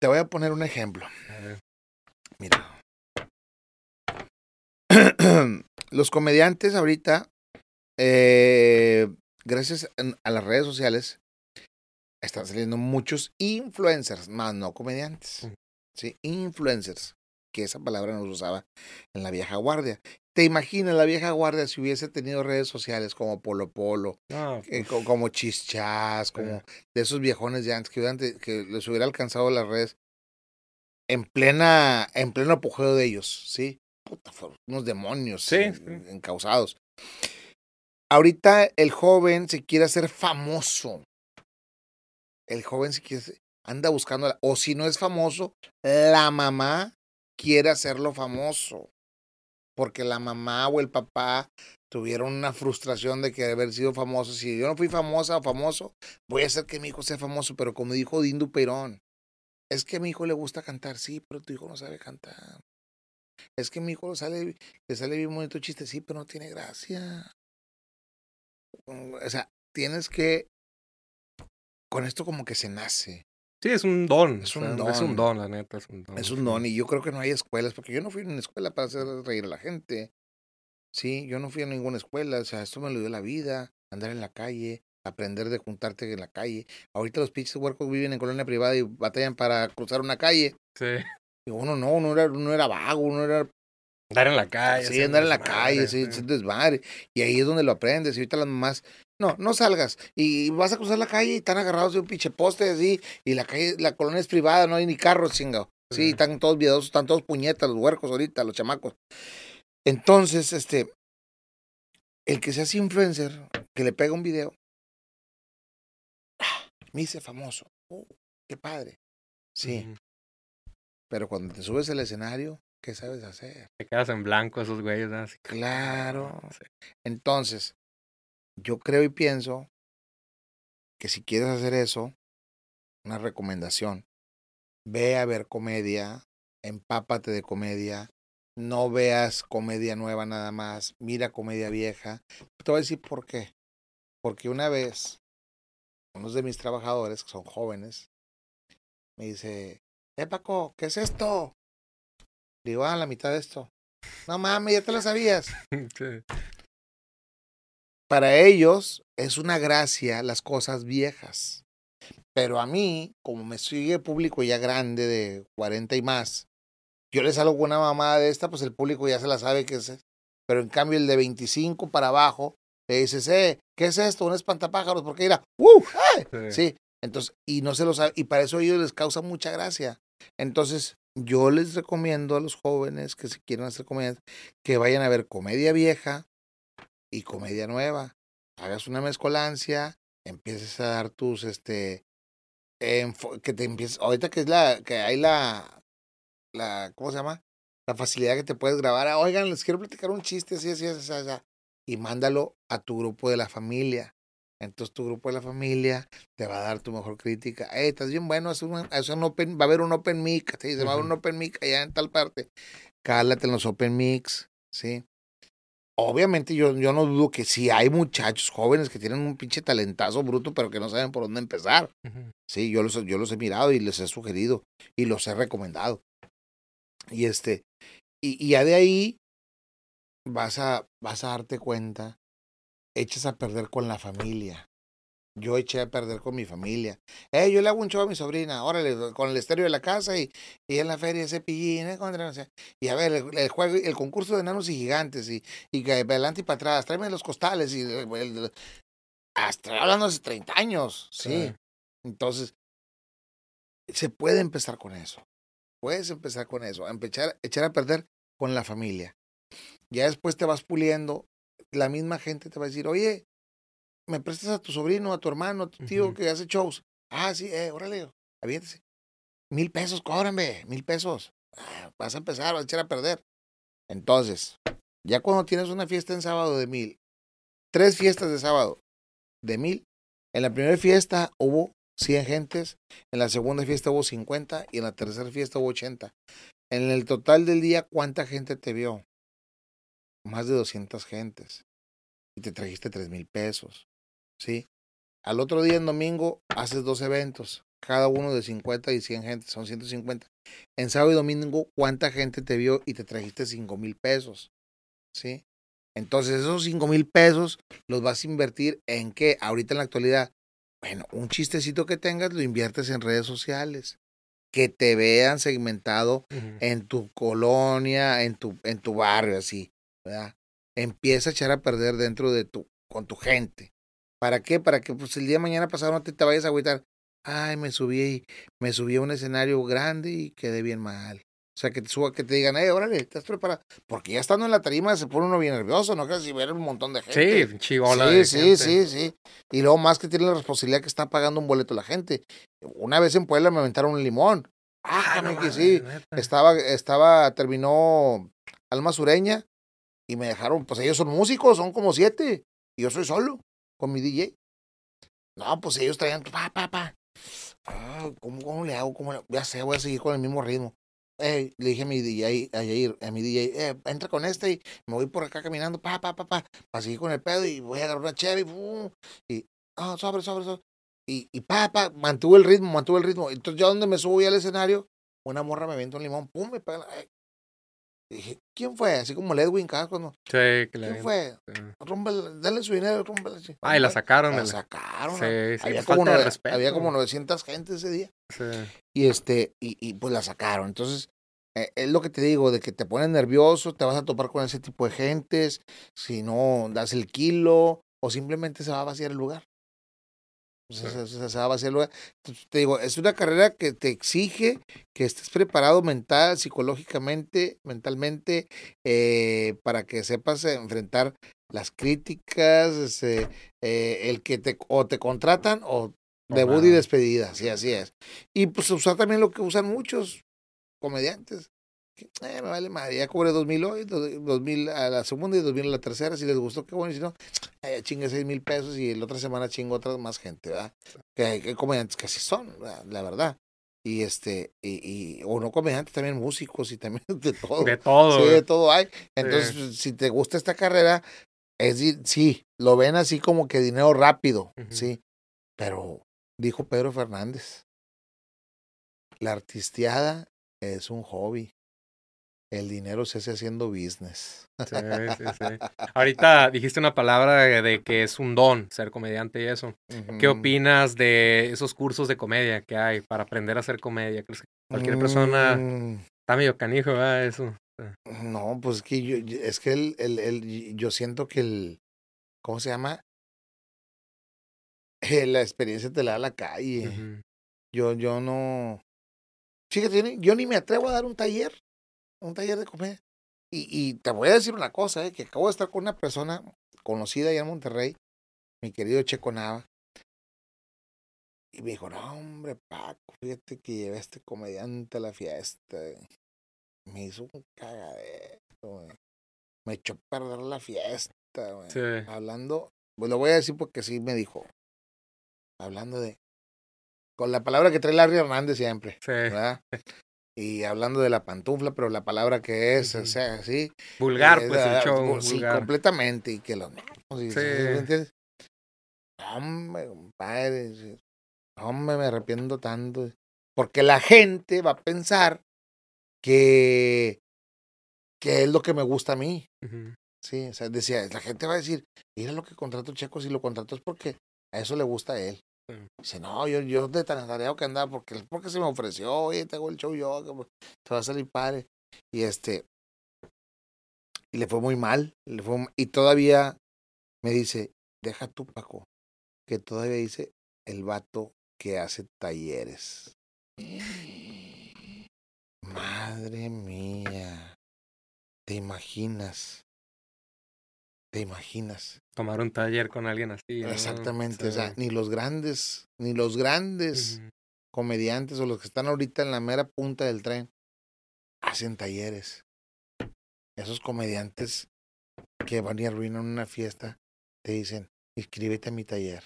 te voy a poner un ejemplo. Mira. Los comediantes ahorita, eh, gracias a las redes sociales, están saliendo muchos influencers, más no comediantes. Ujú. Sí, influencers, que esa palabra no se usaba en la vieja guardia. ¿Te imaginas la vieja guardia si hubiese tenido redes sociales como Polo Polo, eh, co- como Chichas, como de esos viejones de antes que, que les hubiera alcanzado las redes en plena, en pleno apogeo de ellos, ¿sí? Puta, fueron unos demonios Sí, en- sí. encausados. Ahorita el joven se quiere hacer famoso. El joven se quiere, anda buscando, o si no es famoso, la mamá quiere hacerlo famoso. Porque la mamá o el papá tuvieron una frustración de que haber sido famoso. Si yo no fui famosa o famoso, voy a hacer que mi hijo sea famoso. Pero como dijo Dindu Peirón, es que a mi hijo le gusta cantar, sí, pero tu hijo no sabe cantar. Es que mi hijo le sale, le sale bien bonito chiste, sí, pero no tiene gracia. Mm, O sea, tienes que. Con esto como que se nace. Sí, es un don. Es o un sea, Es un don. don, la neta, es un don. Es un don y yo creo que no hay escuelas, porque yo no fui a una escuela para hacer reír a la gente. Sí, yo no fui a ninguna escuela, o sea, esto me lo dio la vida, andar en la calle, aprender de juntarte en la calle. Ahorita los pinches huercos viven en colonia privada y batallan para cruzar una calle. Sí. Y uno no, uno era, uno era vago, uno era Andar en la calle. Sí, andar en la calle, sí, sí, desmadre. Y ahí es donde lo aprendes. Y ahorita las mamás, no, no salgas. Y vas a cruzar la calle y están agarrados de un pinche poste así. Y la calle, la colonia es privada, no hay ni carros, chingado. Sí, están todos videosos, están todos puñetas, los huercos ahorita, los chamacos. Entonces, este, el que se hace influencer, que le pega un video. Me hice famoso. Oh, qué padre. Sí, pero cuando te subes al escenario, ¿qué sabes hacer? Te quedas en blanco esos güeyes. ¿no? Así que- Claro. Sí. Entonces, yo creo y pienso que si quieres hacer eso, una recomendación, ve a ver comedia, empápate de comedia, no veas comedia nueva nada más, mira comedia vieja. Te voy a decir por qué. Porque una vez, unos de mis trabajadores, que son jóvenes, me dice, eh Paco, ¿qué es esto? Le digo, ah, la mitad de esto. No mames, ya te lo sabías Sí. para ellos es una gracia las cosas viejas. Pero a mí, como me sigue público ya grande de 40 y más, yo les salgo con una mamada de esta, pues el público ya se la sabe que es. Pero en cambio el de 25 para abajo, le dices, eh, ¿qué es esto? Un espantapájaros, porque irá, ¡uh! Sí. Sí, entonces, y no se lo sabe, y para eso a ellos les causa mucha gracia. Entonces, yo les recomiendo a los jóvenes que si quieren hacer comedia, que vayan a ver comedia vieja y comedia nueva. Hagas una mezcolancia, empieces a dar tus, este, que te empieces, ahorita que es la, que hay la, la, ¿cómo se llama? La facilidad que te puedes grabar. "Ah, Oigan, les quiero platicar un chiste, así, así, así, así, así", y mándalo a tu grupo de la familia. Entonces tu grupo de la familia te va a dar tu mejor crítica. Eh, estás bien bueno, es un, es un open, va a haber un open mic, ¿sí? se va a haber un open mic allá en tal parte. Cálate en los open mix, ¿sí? Obviamente yo, yo no dudo que sí hay muchachos jóvenes que tienen un pinche talentazo bruto, pero que no saben por dónde empezar. Sí, yo los, yo los he mirado y les he sugerido y los he recomendado. Y este, y, y ya de ahí vas a, vas a darte cuenta, echas a perder con la familia. yo eché a perder con mi familia. Eh, yo le hago un show a mi sobrina, órale, con el estéreo de la casa y, y en la feria ese pillín, ¿eh? y a ver, el, juego, el concurso de enanos y gigantes, y, y que adelante y para atrás, tráeme los costales, y hasta hablando hace 30 años, sí. Entonces, se puede empezar con eso. Puedes empezar con eso, empezar, echar a perder con la familia. Ya después te vas puliendo, la misma gente te va a decir, oye, me prestas a tu sobrino, a tu hermano, a tu tío que hace shows. Ah, sí, eh, órale, aviéntese. Mil pesos, cóbrame, mil pesos. Ah, vas a empezar, vas a echar a perder. Entonces, ya cuando tienes una fiesta en sábado de mil, tres fiestas de sábado de mil, en la primera fiesta hubo 100 gentes, en la segunda fiesta hubo 50 y en la tercera fiesta hubo 80. En el total del día, ¿cuánta gente te vio? Más de 200 gentes. Y te trajiste tres mil pesos. ¿sí? Al otro día, en domingo, haces dos eventos, cada uno de 50 y 100 gente, son 150. En sábado y domingo, ¿cuánta gente te vio y te trajiste 5 mil pesos? ¿Sí? Entonces, esos 5 mil pesos los vas a invertir en qué? Ahorita en la actualidad, bueno, un chistecito que tengas lo inviertes en redes sociales. Que te vean segmentado en tu colonia, en tu, en tu barrio, así, ¿verdad? Empieza a echar a perder dentro de tu, con tu gente. ¿Para qué? Para que pues, el día de mañana pasado no te, te vayas a agüitar. Ay, me subí, me subí a un escenario grande y quedé bien mal. O sea, que te suba, que te digan, eh, órale, estás preparado. Porque ya estando en la tarima se pone uno bien nervioso, ¿no? si ver un montón de gente. Sí, chivola. Sí, sí, sí, sí. Y luego más que tiene la responsabilidad que está pagando un boleto la gente. Una vez en Puebla me aventaron un limón. Ah, no, que sí. Estaba, estaba, terminó Alma Sureña y me dejaron, pues ellos son músicos, son como siete. Y yo soy solo con mi DJ. No, pues ellos traían, pa, pa, pa. Ah, ¿cómo, ¿Cómo le hago? ¿Cómo Ya sé, voy a seguir con el mismo ritmo. le dije a mi DJ, a, a mi DJ, eh, entra con este y me voy por acá caminando, pa, pa, pa, pa, para seguir con el pedo y voy a agarrar una chévere y, ah, sobre, sobre, sobre. Y, y pa, pa, mantuve el ritmo, mantuve el ritmo. Entonces, yo donde me subo al escenario, una morra me avienta un limón, pum, me pega, dije, ¿quién fue? Así como el Edwin cuando. Sí, ¿Quién fue? dale su dinero, rúmbale. Ah, y la sacaron. La sacaron. Sí, sí, había, como había como 900 gente ese día. Sí. Y este, y, y pues la sacaron. Entonces, eh, es lo que te digo, de que te pones nervioso, te vas a topar con ese tipo de gentes, si no das el kilo, o simplemente se va a vaciar el lugar. Te digo, es una carrera que te exige que estés preparado mental, psicológicamente, mentalmente, eh, para que sepas enfrentar las críticas, eh, el que te o te contratan o debut y despedida, sí, así es. Y pues usar también lo que usan muchos comediantes, eh, me vale madre, ya cobré dos mil hoy, dos mil a la segunda y dos mil a la tercera, si les gustó, qué bueno, y si no, eh, chingue seis mil pesos y la otra semana chingo otra más gente, ¿verdad? Que, que comediantes que así son, la verdad. Y este, y, y, o no comediantes, también músicos y también de todo. De todo. Sí, de todo hay. Entonces, si te gusta esta carrera, es sí, lo ven así como que dinero rápido, sí. Pero, dijo Pedro Fernández, la artisteada es un hobby el dinero se hace haciendo business. Sí, sí, sí. Ahorita dijiste una palabra de, que es un don ser comediante y eso. ¿Qué opinas de esos cursos de comedia que hay para aprender a hacer comedia? ¿Crees que cualquier persona mm. está medio canijo, ¿verdad? Eso. No, pues es que yo, es que el, el, el, yo siento que el, ¿cómo se llama? la experiencia te la da la calle. Yo, yo no, fíjate, yo ni me atrevo a dar un taller un taller de comedia. Y, y te voy a decir una cosa, eh, que acabo de estar con una persona conocida allá en Monterrey, mi querido Checo Nava. Y me dijo, no, hombre, Paco, fíjate que llevé a este comediante a la fiesta. Me hizo un cagadero, Me echó a perder la fiesta, Hablando, pues lo voy a decir porque sí me dijo. Hablando de. Con la palabra que trae Larry Hernández siempre. ¿verdad? y hablando de la pantufla, pero la palabra que es, o sea, así. Vulgar, pues el show. Sí, completamente, y que lo. Sí. ¿Me entiendes? Hombre, compadre, hombre, me arrepiento tanto. Porque la gente va a pensar que, que es lo que me gusta a mí. Sí, o sea, decía, la gente va a decir, mira lo que contrato Checo, si lo contrato es porque A eso le gusta a él. Dice, no, yo, yo de tan atareado que andaba, porque, porque se me ofreció, oye, te hago el show yo, que te va a salir padre. Y este, y le fue muy mal, le fue, y todavía me dice, deja tú, Paco, que todavía dice el vato que hace talleres. Madre mía, ¿te imaginas? ¿Te imaginas? Tomar un taller con alguien así. ¿no? Exactamente, o sea, ni los grandes, ni los grandes comediantes o los que están ahorita en la mera punta del tren hacen talleres. Esos comediantes que van y arruinan una fiesta te dicen, inscríbete a mi taller.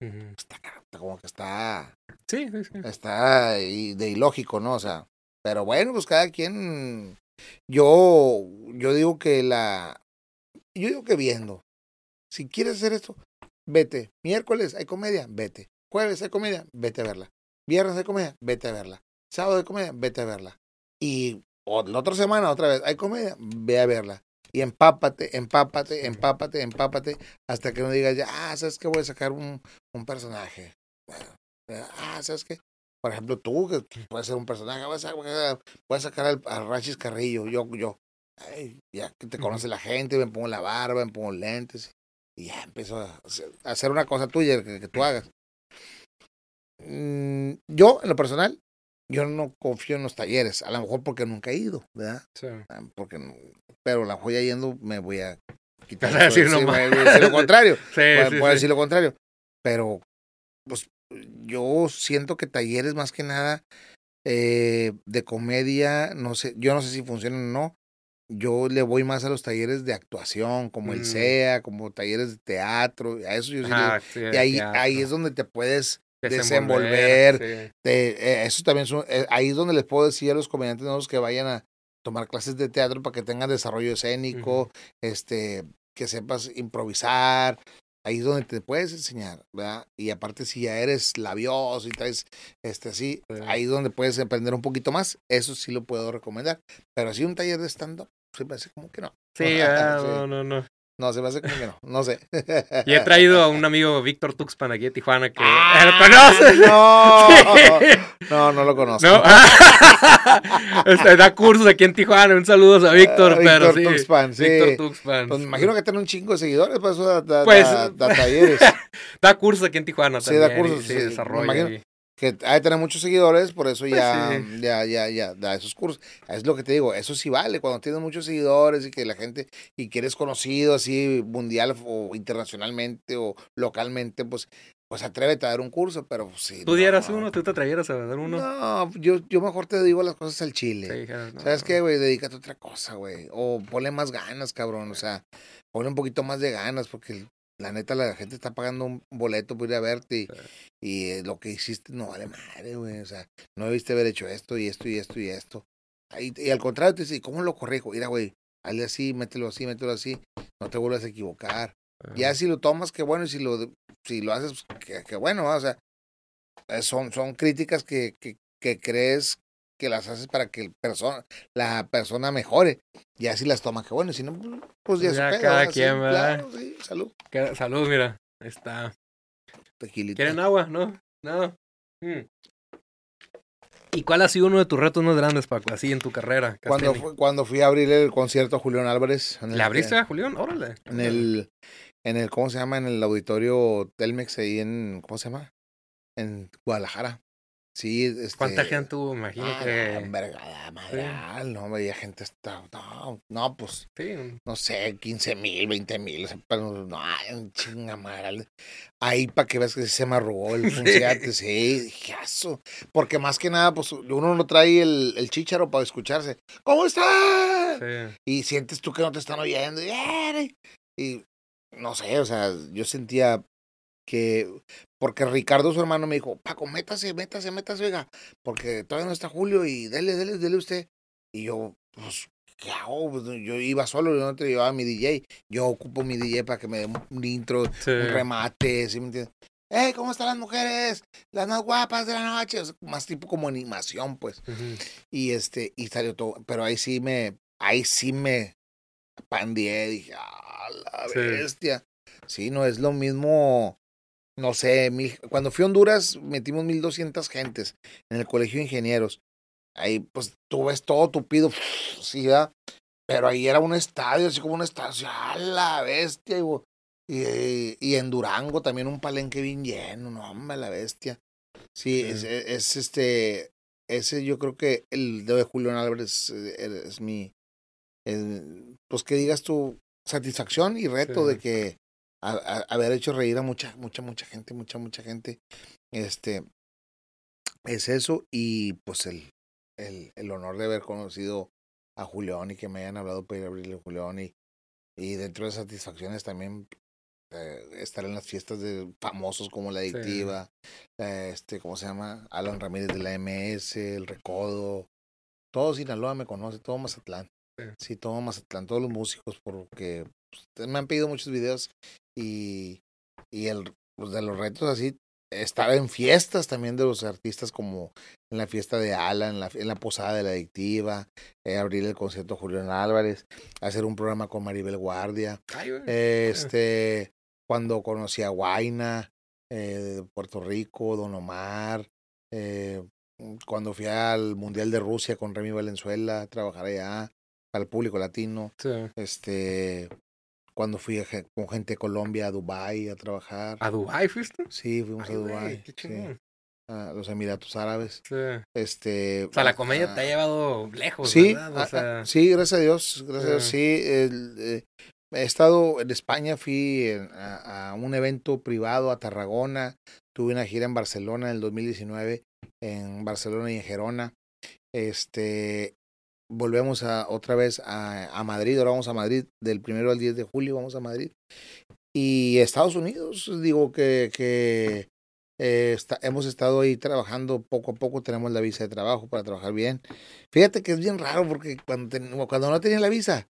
Está, ca- está como que está, Sí, sí, sí. está de ilógico, ¿no? O sea, pero bueno, pues cada quien, yo, yo digo que la, yo digo que viendo, si quieres hacer esto, vete. Miércoles hay comedia, vete. Jueves hay comedia, vete a verla. Viernes hay comedia, vete a verla. Sábado hay comedia, vete a verla. Y o- la otra semana otra vez hay comedia, ve a verla. Y empápate, empápate, empápate, empápate, hasta que no digas ya, ah, ¿sabes qué? Voy a sacar un, un personaje. Ah, ¿sabes qué? Por ejemplo, tú, que puedes ser un personaje, voy a sacar, voy a sacar al, a Rachis Carrillo, yo, yo. Ay, ya que te conoce la gente, me pongo la barba, me pongo lentes. Y ya empiezo a hacer, a una cosa tuya que, que tú hagas. Mm, yo, en lo personal, yo no confío en los talleres. A lo mejor porque nunca he ido, ¿verdad? Sí. Ah, Porque no- pero la joya yendo me voy a quitar. Vas a decir voy a decir lo contrario. Sí, Puedo, sí, puedo sí. decir lo contrario. Pero, pues, yo siento que talleres más que nada eh, de comedia, no sé, yo no sé si funcionan o no. Yo le voy más a los talleres de actuación, como el Mm. SEA, como talleres de teatro, a eso yo sí Ajá, sí, y ahí, teatro. ahí es donde te puedes Desenvolver, desenvolver, sí. te- eh, eso también son, eh, ahí es donde les puedo decir a los comediantes nuevos que vayan a tomar clases de teatro para que tengan desarrollo escénico, este, que sepas improvisar. Ahí es donde te puedes enseñar, ¿verdad? Y aparte si ya eres labioso y traes este así, Sí. ahí es donde puedes aprender un poquito más. Eso sí lo puedo recomendar. Pero así un taller de stand up, se me hace como que no. Sí, ah, Sí. no, no, no. No, se me hace como que no, no sé. Y he traído a un amigo Víctor Tuxpan aquí de Tijuana que Ah, ¿lo conoces? No, Sí. no, no lo conozco. ¿No? Este, da cursos aquí en Tijuana. Un saludo a Víctor, Ah, pero Víctor sí. Tuxpan, sí. Víctor Tuxpan. Pues me imagino que tiene un chingo de seguidores, pues eso da, da- Pues, da- da talleres. Da cursos aquí en Tijuana Sí, da también. cursos, Sí, sí, que ha de tener muchos seguidores, por eso Pues ya, sí. ya, ya, ya da esos cursos. Es lo que te digo, eso sí vale, cuando tienes muchos seguidores y que la gente, y que eres conocido así mundial o internacionalmente o localmente, pues, pues atrévete a dar un curso, pero pues, sí. ¿Tú dieras no. uno? ¿Tú te atrevieras a dar uno? No, yo, yo mejor te digo las cosas al chile. Sí, dijeras, no, ¿Sabes no. qué, güey? Dedícate a otra cosa, güey. O ponle más ganas, cabrón. O sea, ponle un poquito más de ganas porque la neta la gente está pagando un boleto por ir a verte y, y, eh, lo que hiciste no vale madre, güey. O sea, no debiste haber hecho esto y esto y esto y esto. Y, al contrario, te dice, ¿cómo lo corrijo? Mira, güey, hazle así, mételo así, mételo así. No te vuelvas a equivocar. Ya si lo tomas, qué bueno, y si lo, si lo haces, qué, qué bueno, ¿va? o sea, eh, son, son críticas que, que, que crees que las haces para que el persona, la persona mejore. Ya si las tomas, qué bueno, y si no, pues ya, Ya se cada quien, ¿verdad? Claro, sí, salud. Que- Salud, mira. Ahí Está. Tequilita. ¿Quieren agua? ¿No? No. Mm. ¿Y cuál ha sido uno de tus retos más grandes, Paco? Así en tu carrera. que Cuando, cuando fui a abrir el concierto a Julián Álvarez. en el- ¿Le abriste a Julián? Órale. En el, en el, ¿cómo se llama? En el auditorio Telmex ahí en, ¿cómo se llama? En Guadalajara. Sí, este. ¿Cuánta gente hubo? Imagino Ah, que. vergada madral, no, veía gente hasta, no, no, pues, Sí, no sé, 15 mil, 20 mil, no, chinga madral. Ahí para que veas que se me arrugó el concierto, sí, dije, "Aso". porque más que nada, pues, uno no trae el, el chícharo para escucharse, ¿cómo estás? sí. Y sientes tú que no te están oyendo, y no sé, o sea, yo sentía que, porque Ricardo, su hermano, me dijo, Paco, métase, métase, métase, oiga, porque todavía no está Julio y dele, dele, dele usted. Y yo, pues, ¿qué hago? Pues, yo iba solo, yo no te llevaba mi DJ, yo ocupo mi DJ para que me dé un intro, Sí. un remate, ¿sí me entiendes? ¡Hey, ¿cómo están las mujeres? Las más guapas de la noche, O sea, más tipo como animación, pues. Y este, y salió todo, pero ahí sí me, ahí sí me pandié, dije, ah, la Sí. bestia. Sí, no es lo mismo no sé, mil, cuando fui a Honduras metimos 1200 gentes en el colegio de ingenieros. Ahí pues tú ves todo tupido, sí, ¿verdad? Pero ahí era un estadio, así como un estadio, a la bestia. Y, y, en Durango también un palenque bien lleno, no, hombre, la bestia. Sí, Es, es, este, ese yo creo que el de Julián Álvarez eh, es, mi, pues que digas tu satisfacción y reto de que haber hecho reír a mucha, mucha, mucha gente, mucha, mucha gente. Este, es eso y pues el, el, el honor de haber conocido a Julián y que me hayan hablado para ir a abrirle a Julián y, y dentro de satisfacciones también eh, estar en las fiestas de famosos como La Adictiva, este, ¿cómo se llama? Alan Ramírez de la MS, El Recodo, todo Sinaloa me conoce, todo Mazatlán. Sí, todo Mazatlán, todos los músicos, porque pues, me han pedido muchos videos y, y el, pues, de los retos así, estar en fiestas también de los artistas como en la fiesta de Alan, en la, en la posada de la adictiva, eh, abrir el concierto Julián Álvarez, hacer un programa con Maribel Guardia, este, cuando conocí a Guaina, eh, de Puerto Rico, Don Omar, eh, cuando fui al Mundial de Rusia con Remy Valenzuela a trabajar allá, al público latino, este, cuando fui con gente de Colombia a Dubai a trabajar. ¿A Dubai fuiste? Sí, fuimos a Dubai. a los Emiratos Árabes. Sí. Este, o sea, la comedia te ha llevado lejos, sí, ¿verdad? sí, gracias a Dios, gracias a Dios, sí. Eh, he estado en España, fui a, a, un evento privado a Tarragona, tuve una gira en Barcelona en el 2019, en Barcelona y en Gerona. Este, volvemos a, otra vez a, a, Madrid, ahora vamos a Madrid, del primero al 10 de julio vamos a Madrid. Y Estados Unidos, digo que, que eh, hemos estado ahí trabajando poco a poco, tenemos la visa de trabajo para trabajar bien. Fíjate que es bien raro porque cuando, cuando no tenía la visa,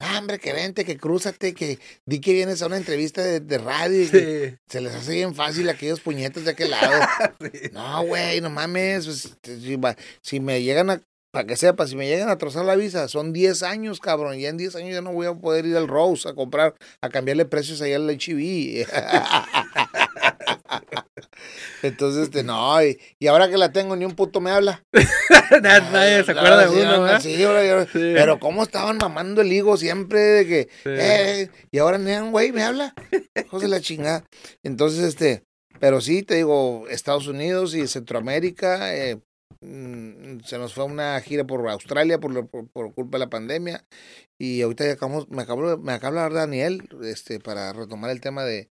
ah, hombre, que vente, que crúzate, que di que vienes a una entrevista de, radio y se les hace bien fácil aquellos puñetes de aquel lado. No, güey, no mames, pues, si, si, me llegan a para que sepa, si me llegan a trozar la visa, son 10 años, cabrón. Ya en 10 años ya no voy a poder ir al Rose a comprar, a cambiarle precios allá al HIV. Entonces, este, no, y, ahora que la tengo, ni un puto me habla. Nadie se acuerda de uno, sí, Pero cómo estaban mamando el higo siempre de que, eh, y ahora ni un güey me habla. José la chingada. Entonces, este, pero sí, te digo, Estados Unidos y Centroamérica, eh, se nos fue una gira por Australia por, por, culpa de la pandemia y ahorita ya acabamos, me acabo, me acaba de hablar Daniel este, para retomar el tema de,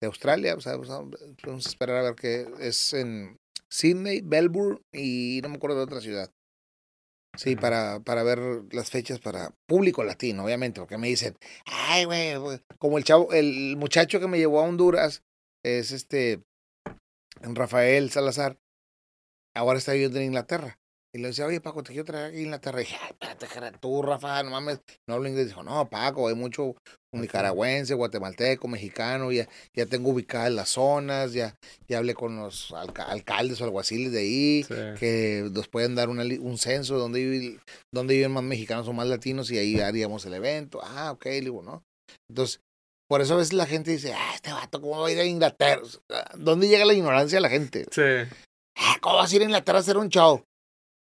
de Australia, o sea, vamos a esperar a ver qué es en Sydney, Melbourne y no me acuerdo de otra ciudad. Sí, para, para ver las fechas para público latino, obviamente, porque me dicen, ay, güey, como el chavo, el muchacho que me llevó a Honduras es este Rafael Salazar, ahora está viviendo en Inglaterra. Y le decía, oye, Paco, te quiero traer a Inglaterra. Y dije, ay, espérate, tú, Rafa, no mames, no hablo inglés. Dijo, no, Paco, hay mucho nicaragüense, guatemalteco, mexicano, ya, ya tengo ubicadas las zonas, ya, ya hablé con los alcaldes o alguaciles de ahí, que nos pueden dar una, un censo de dónde, viven, dónde viven más mexicanos o más latinos y ahí haríamos el evento. Ah, ok, digo, ¿no? Entonces, por eso a veces la gente dice, ah, este vato, ¿cómo va a ir a Inglaterra? ¿Dónde llega la ignorancia de la gente? Sí. Ah, ¿Cómo vas a ir a Inglaterra a hacer un show?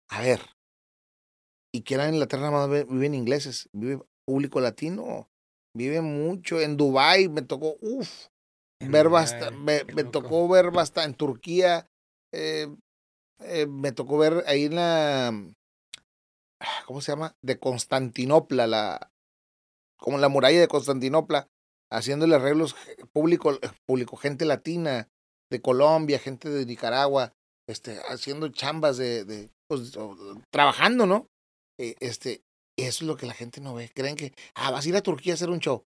A ver. ¿Y quién en Inglaterra nada más viven ingleses? ¿Vive público latino? Vive mucho. En Dubai me tocó, uff, ver bastante, me, tocó ver bastante. En Turquía, eh, eh, me tocó ver ahí en la, ¿cómo se llama? De Constantinopla, la, como la muralla de Constantinopla, haciéndole arreglos público, público, gente latina de Colombia, gente de Nicaragua, este, haciendo chambas de, de pues, trabajando, ¿no? E, este, eso es lo que la gente no ve. Creen que, ah, vas a ir a Turquía a hacer un show.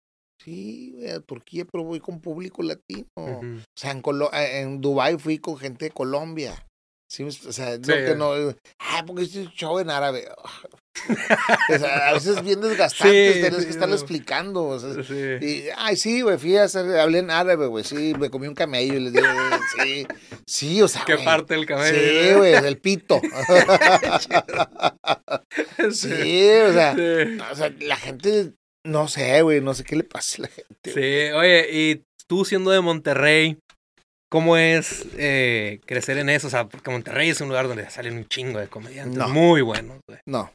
Sí, voy a Turquía, pero voy con público latino. O sea, en, Colo eh, en Dubái fui con gente de Colombia. Sí, o sea, no que no. Ah, porque es un show en árabe. o sea, a veces es bien desgastante sí, que estarlo explicando. O sea, y, ay, sí, güey, fui a hacer, hablé en árabe, güey, sí, me comí un camello y les digo, sí, sí, o sea. ¿Qué parte del camello? Sí, güey, del pito. sí, o sea, o sea, la gente, no sé, güey, no sé qué le pasa a la gente. Sí, oye, y tú siendo de Monterrey, ¿Cómo es eh, crecer en eso? O sea, porque Monterrey es un lugar donde salen un chingo de comediantes No. muy buenos, güey. No.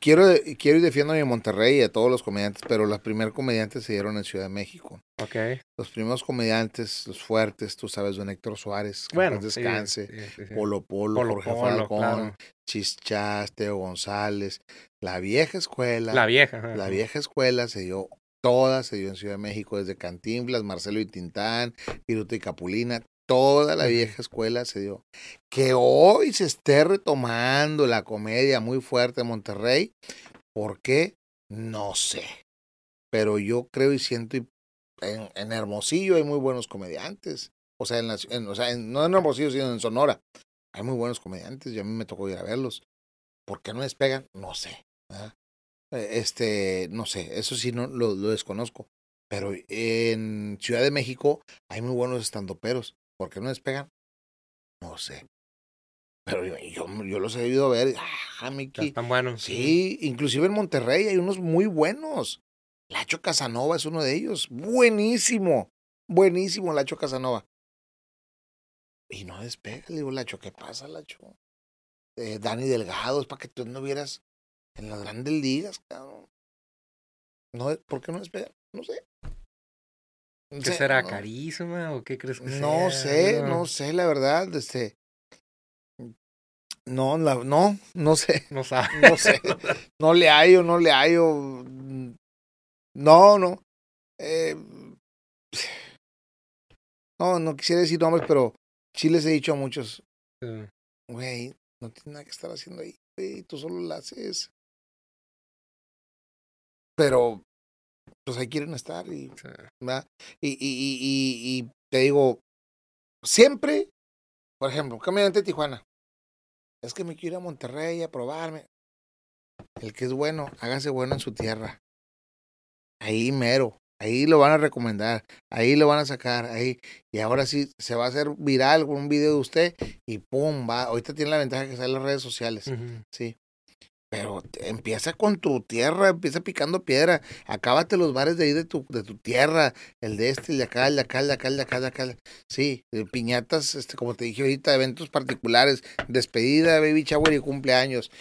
Quiero, quiero y defiendo a mi Monterrey y a todos los comediantes, pero los primeros comediantes se dieron en Ciudad de México. Ok. Los primeros comediantes, los fuertes, tú sabes, don Héctor Suárez, que Bueno, descanse, sí, sí, sí. Polo Polo, Polo Jorge Polo, Falcón, claro. Chichás, Teo González, la vieja escuela. La vieja. ajá. La vieja escuela se dio, toda se dio en Ciudad de México, desde Cantinflas, Marcelo y Tintán, Viruta y Capulina, toda la vieja escuela se dio. Que hoy se esté retomando la comedia muy fuerte en Monterrey, ¿por qué? No sé. Pero yo creo y siento, y en, en Hermosillo hay muy buenos comediantes. O sea, en la en- o sea en- no en Hermosillo, sino en Sonora. Hay muy buenos comediantes y a mí me tocó ir a verlos. ¿Por qué no despegan? No sé. ¿verdad? Eh, Este, no sé, eso sí no lo, lo desconozco. Pero en Ciudad de México hay muy buenos estandoperos. ¿Por qué no despegan? No sé. Pero yo, yo, yo los he debido ver. Ah. Están buenos. Sí, inclusive en Monterrey hay unos muy buenos. Lacho Casanova es uno de ellos. Buenísimo. Buenísimo Lacho Casanova. Y no despega. Le digo, Lacho, ¿qué pasa, Lacho? Eh, Dani Delgado, es para que tú no vieras en las grandes ligas, cabrón. No, ¿Por qué no despega? No sé. No ¿Qué sé, será? no. ¿Carisma o qué crees que sea? No sé, no sé, la verdad, este. No, la- no, no sé. No sabe. No sé. No le hallo, no le hallo. No, no. Eh, no, no quisiera decir nombres, pero sí les he dicho a muchos, Sí. güey, no tienes nada que estar haciendo ahí, güey, tú solo la haces. Pero, pues ahí quieren estar y, Sí. Y, y, y, y, te digo, siempre, por ejemplo, caminante de Tijuana, es que me quiero ir a Monterrey a probarme. El que es bueno, hágase bueno en su tierra. Ahí mero, ahí lo van a recomendar, ahí lo van a sacar, ahí. Y ahora sí, se va a hacer viral con un video de usted y pum, va. Ahorita tiene la ventaja que sale en las redes sociales, sí. Pero empieza con tu tierra, empieza picando piedra. Acábate los bares de ahí de tu, de tu tierra, el de este, el de acá, el de acá, el de acá, el de acá, de acá. Sí, piñatas, este, como te dije ahorita, eventos particulares, despedida, baby shower y cumpleaños.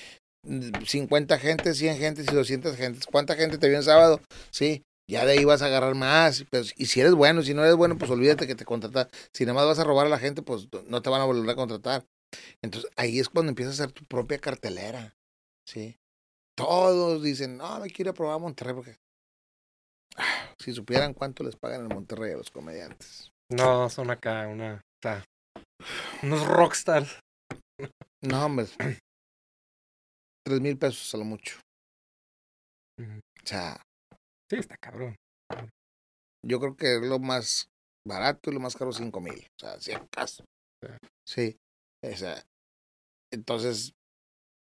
Mm, 50 gentes, 100 gentes y 200 gentes. ¿Cuánta gente te vio el sábado? Sí, ya de ahí vas a agarrar más. Pero, y si eres bueno, si no eres bueno, pues olvídate que te contrata. Si nada más vas a robar a la gente, pues no te van a volver a contratar. Entonces ahí es cuando empiezas a hacer tu propia cartelera. Sí. Todos dicen, no, me quiero probar a Monterrey porque. Ah, si supieran cuánto les pagan en Monterrey a los comediantes. No, son acá una. Unos rockstars. No, hombre. Tres mil pesos a lo mucho. O sea, Sí, está cabrón. yo creo que es lo más barato y lo más caro cinco mil. O sea, si acaso. Sí. O sea, entonces,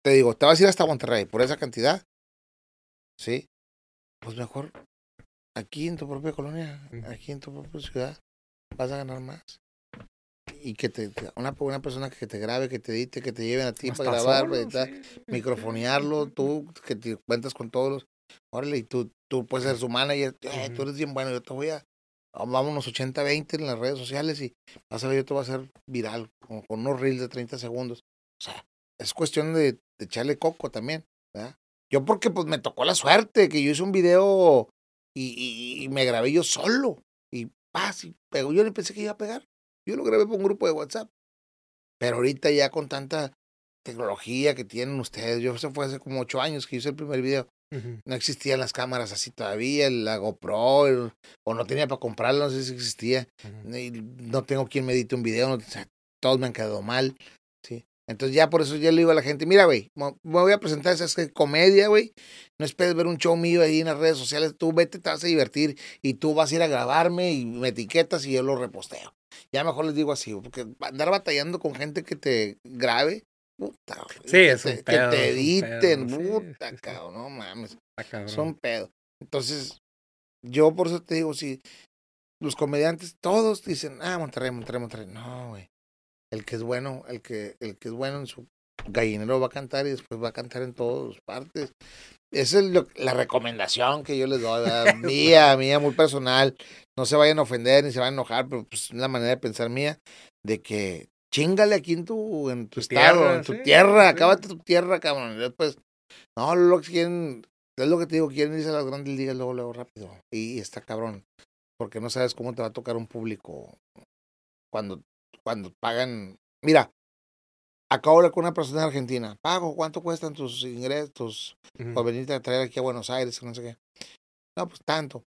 te digo, te vas a ir hasta Monterrey por esa cantidad. Sí. Pues mejor aquí en tu propia colonia, aquí en tu propia ciudad, vas a ganar más. Y que te, una, una persona que te grabe, que te edite, que te lleven a ti para grabar, solo, editar, sí, microfonearlo, tú que te cuentas con todos los. Órale, y tú, tú puedes ser su manager. eh. Tú eres bien bueno, yo te voy a. Vámonos 80-20 en las redes sociales y vas a ver, yo te voy a hacer viral con, con unos reels de 30 segundos. O sea, es cuestión de, de echarle coco también, ¿verdad? Yo porque pues me tocó la suerte que yo hice un video y, y- y me grabé yo solo y paz, y pegó. Yo no pensé que iba a pegar. Yo lo grabé por un grupo de WhatsApp. Pero ahorita ya con tanta tecnología que tienen ustedes, yo eso fue hace como ocho años que hice el primer video. No existían las cámaras así todavía, el- la GoPro, el- o no tenía para comprarla, no sé si existía. No tengo quien me edite un video, no, o sea, todos me han quedado mal. Entonces ya por eso ya le digo a la gente, mira, güey, me voy a presentar esa es comedia, güey, no esperes ver un show mío ahí en las redes sociales, tú vete, te vas a divertir y tú vas a ir a grabarme y me etiquetas y yo lo reposteo. Ya mejor les digo así, porque andar batallando con gente que te grabe, puta, Sí, que es un te- pedo, que te editen, pedo, puta, sí, cabrón, no mames. Cabrón. Son pedo. Entonces, yo por eso te digo, si los comediantes todos dicen, ah, Monterrey, Monterrey, Monterrey. No, güey. El que es bueno, el que, el que es bueno en su Gallinero va a cantar y después va a cantar en todas partes. Esa es lo- la recomendación que yo les doy, ¿verdad? mía, mía, muy personal. No se vayan a ofender ni se vayan a enojar, pero pues es la manera de pensar mía de que chingale aquí en tu, en tu, Tu estado, tierra, en tu sí, tierra, sí. acábate tu tierra, cabrón. Después, no, lo que quieren, es lo que te digo, quieren irse a las grandes ligas luego, luego rápido. Y está cabrón, porque no sabes cómo te va a tocar un público cuando, cuando pagan. Mira, acabo de hablar con una persona de Argentina. Pago, ¿cuánto cuestan tus ingresos, tus por venirte a traer aquí a Buenos Aires, no sé qué. No, pues tanto.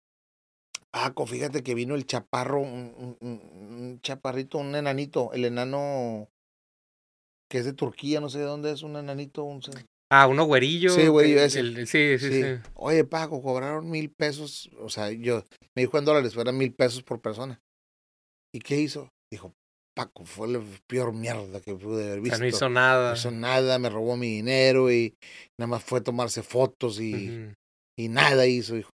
Paco, fíjate que vino el chaparro, un, un- un- un chaparrito, un enanito, el enano que es de Turquía, no sé de dónde es, un enanito, un... Ah, uno güerillo. Sí, güerillo, ese. el- sí, sí, Sí. sí. Oye, Paco, cobraron mil pesos, o sea, yo, me dijo en dólares, eran mil pesos por persona. ¿Y qué hizo? Dijo, Paco, fue la peor mierda que pude haber O visto. sea, no hizo nada. No hizo nada, me robó mi dinero y nada más fue a tomarse fotos y, y nada hizo, hijo.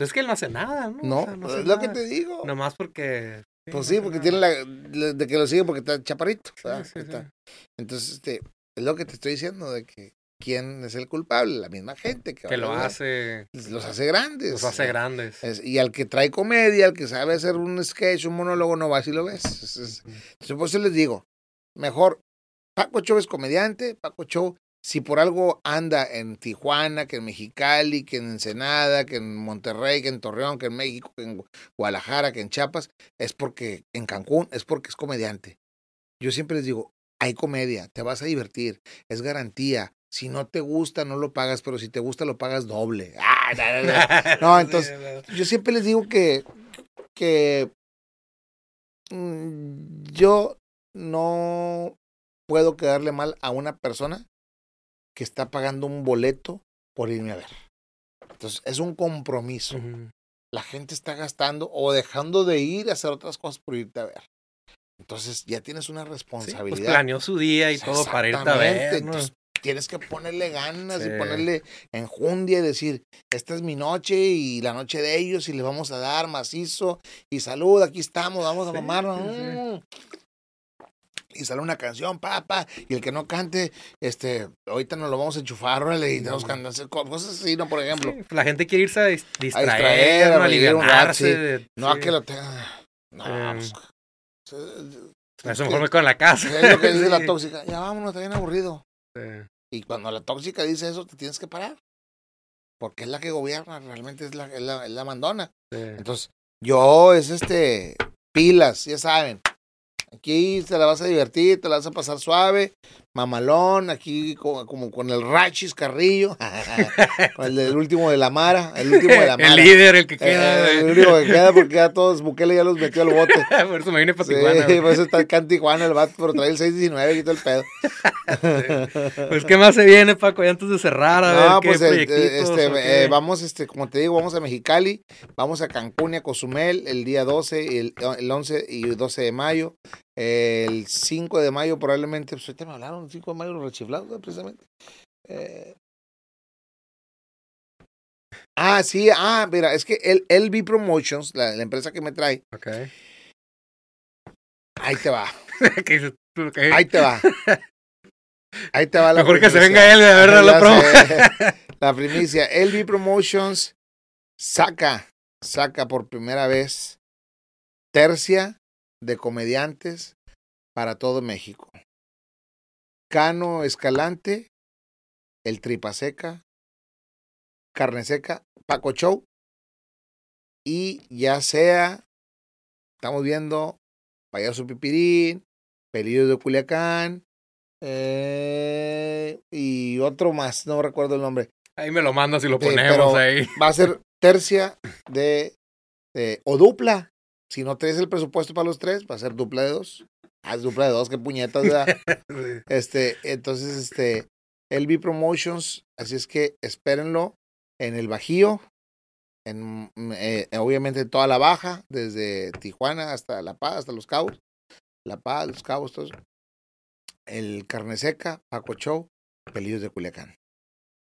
Es que él no hace nada, ¿no? O No, sea, no hace es lo que te digo. Nomás porque. pues sí, porque tiene la, la- de que lo sigue porque está chaparrito. Sí, ¿verdad? sí, Está- sí. Entonces, este, es lo que te estoy diciendo de que quién es el culpable, la misma gente que, Que lo hace. los hace grandes. Los hace grandes. Es- y al que trae comedia, al que sabe hacer un sketch, un monólogo, no vas y lo ves. Es- es- entonces, por eso les digo, mejor Paco Show es comediante, Paco Show, si por algo anda en Tijuana, que en Mexicali, que en Ensenada, que en Monterrey, que en Torreón, que en México, que en Gu- Guadalajara, que en Chiapas, es porque en Cancún, es porque es comediante. Yo siempre les digo, hay comedia, te vas a divertir, es garantía. Si no te gusta, no lo pagas, pero si te gusta, lo pagas doble. Ah, no, no, no. No, entonces, yo siempre les digo que, que mm, yo no puedo quedarle mal a una persona que está pagando un boleto por irme a ver. Entonces, es un compromiso. La gente está gastando o dejando de ir a hacer otras cosas por irte a ver. Entonces, ya tienes una Sí, pues responsabilidad. planeó su día y todo para irte a ver. ¿no? entonces, tienes que ponerle ganas Sí. y ponerle enjundia y decir, esta es mi noche y la noche de ellos y le vamos a dar macizo y salud, aquí estamos, vamos a Sí, mamarnos. sí, mm. Y sale una canción, papá, y el que no cante, este, ahorita nos lo vamos a enchufar, órale, y tenemos que andar- hacer co- cosas así, ¿no? Por ejemplo, Sí, la gente quiere irse a dis- distraer, distraer, a ¿no? reír un rato, alivianarse. sí. de- no a que lo tenga. No, Eh, pues, eh, A es Eso mejor me en la casa. es lo que dice la tóxica, ya vámonos, está bien aburrido. Y cuando la tóxica dice eso, te tienes que parar. Porque es la que gobierna, realmente es la, es la, es la mandona. Sí. Entonces, yo es este, pilas, ya saben. Aquí te la vas a divertir, te la vas a pasar suave, mamalón, aquí como, como con el Rachis Carrillo, con el del último de la Mara, el último de la Mara. el líder, el que Eh, queda. el güey. único que queda porque ya todos Bukele ya los metió al bote. Por eso me vine para Sí, Tijuana. güey. por eso está acá en Tijuana el vato, pero trae el 619, quito el pedo. Pues, ¿qué más se viene, Paco? Ya antes de cerrar, a ver qué pues eh, proyectitos este, qué? eh, vamos, este, como te digo, vamos a Mexicali, vamos a Cancún y a Cozumel el día 12, y el, el 11 y 12 de mayo. El 5 de mayo probablemente, pues ahorita me hablaron, el 5 de mayo los rechiflados, precisamente. Eh, Ah, sí, ah, mira, es que el LB Promotions, la, la empresa que me trae, Ok. ahí te va, ahí te va. Ahí te va la Mejor que se primicia. venga él a ver Ya la promo. La primicia. LB Promotions saca, saca por primera vez tercia de comediantes para todo México. Cano Escalante, El Tripa Seca, Carne Seca, Paco Show. Y ya sea, estamos viendo Payaso Pipirín, Pelillos de Culiacán, eh, y otro más, no recuerdo el nombre. Ahí me lo mandas y lo ponemos ahí. Va a ser tercia de, de- o dupla. Si no traes el presupuesto para los tres, va a ser dupla de dos. Ah, es dupla de dos, qué puñetas, ¿verdad? Este, entonces, este, LB Promotions, así es que espérenlo en el Bajío, en, mm, eh, obviamente en toda la baja, desde Tijuana hasta La Paz, hasta Los Cabos, La Paz, Los Cabos, todo eso. El Carne Seca, Paco Show, Pelillos de Culiacán.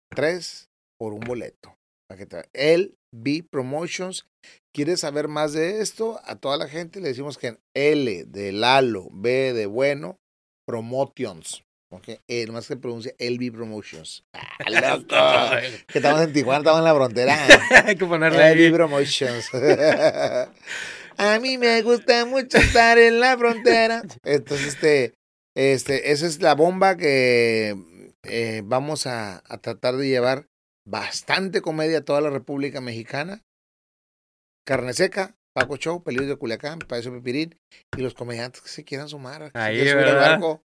Tres por un boleto. Que El B Promotions. ¿Quieres saber más de esto? A toda la gente le decimos que en L de Lalo, B de bueno, Promotions. Ok, eh, nomás se pronuncia LB Promotions. Ah, loco. que estamos en Tijuana, estamos en la frontera. Hay que ponerle. LB Promotions. A mí me gusta mucho estar en la frontera. Entonces, este, este, esa es la bomba que eh, vamos a, a tratar de llevar bastante comedia toda la República Mexicana. Carne seca, Paco Show, Peligros de Culiacán, Payaso Pipirín y los comediantes que se quieran sumar. que Ahí, al ¿verdad? barco.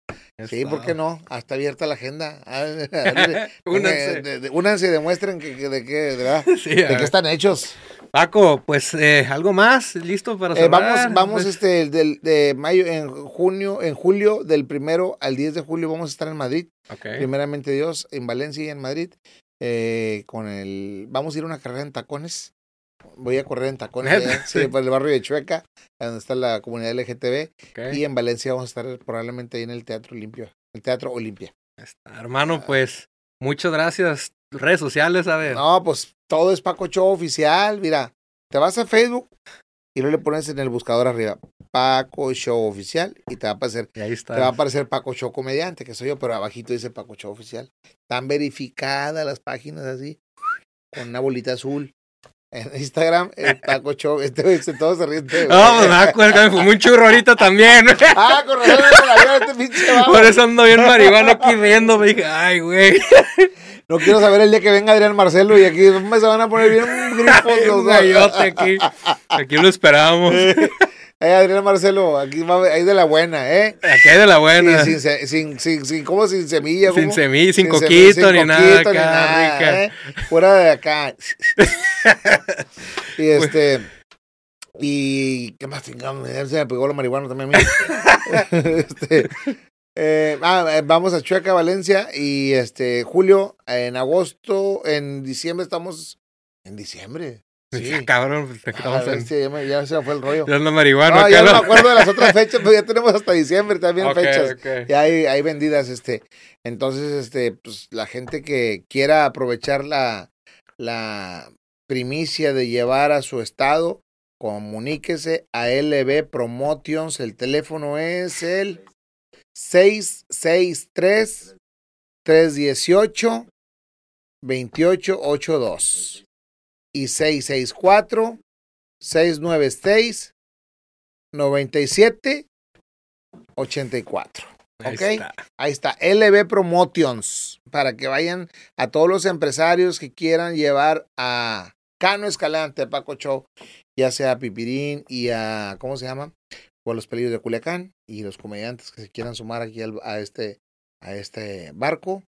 Sí. ¿por qué no? Hasta abierta la agenda. Ah, Únanse. de- de- Únanse y demuestren que, que- de, qué, de, Sí, qué están hechos. Paco, pues eh, algo más, listo para Eh, cerrar. vamos, vamos Pues, este, el del, de mayo, en junio, en julio, del primero al 10 de julio, vamos a estar en Madrid. Primeramente Dios, en Valencia y en Madrid. Eh, con el, vamos a ir a una carrera en tacones. Voy a correr en tacones allá, sí, por el barrio de Chueca, donde está la comunidad LGTB. ok. Y en Valencia vamos a estar probablemente ahí en el Teatro Olimpia. El Teatro Olimpia. Está. Hermano, pues muchas gracias. Redes sociales, a ver. No, pues todo es Paco Show oficial. Mira, te vas a Facebook y luego le pones en el buscador arriba Paco Show oficial y te va a aparecer, Y ahí está. te va a aparecer Paco Show comediante, que soy yo, pero abajito dice Paco Show oficial. Están verificadas las páginas así, con una bolita azul. En Instagram, el Paco Show, este güey, se- todos se ríen. este. No, pues me acuerdo, me fumé un churro ahorita también. Ah, con razón, este pinche. Por eso ando bien marihuana aquí riendo. Me dije, ay, güey. No quiero saber el día que venga Adrián Marcelo y aquí me se van a poner bien grifos los gallote aquí. Aquí lo esperamos. Eh, Adrián Marcelo, aquí va ahí de la buena, ¿eh? Aquí hay de la buena. Sin, sin, sin, sin, sin, ¿cómo? Sin semilla. Sin ¿cómo? semilla, sin coquito, sin ni nada coquito, ni acá, nada, rica. ¿eh? Fuera de acá. y este. Y. ¿Qué más tengamos? Se me pegó la marihuana también a mí. este. eh, ah, eh, vamos a Chueca, Valencia. Y este, julio, en agosto, en diciembre estamos. En diciembre. Sí. Ah, Cabrón, pues, Ah, estamos en. bestia, ya, me- ya se fue el rollo. Ya ando marihuana No, ya no me acuerdo de las otras fechas, pero ya tenemos hasta diciembre también Ok, fechas. ok. Ya hay, hay vendidas, este. Entonces, este, pues la gente que quiera aprovechar la, la primicia de llevar a su estado, comuníquese a LB Promotions. El teléfono es el 663 318 2882 y 664 696 97 84. Ahí está. Ahí está, LB Promotions, para que vayan a todos los empresarios que quieran llevar a Cano Escalante, a Paco Show, ya sea a Pipirín y a, ¿cómo se llama? O a los pelillos de Culiacán y los comediantes que se quieran sumar aquí al- a, este, a este barco.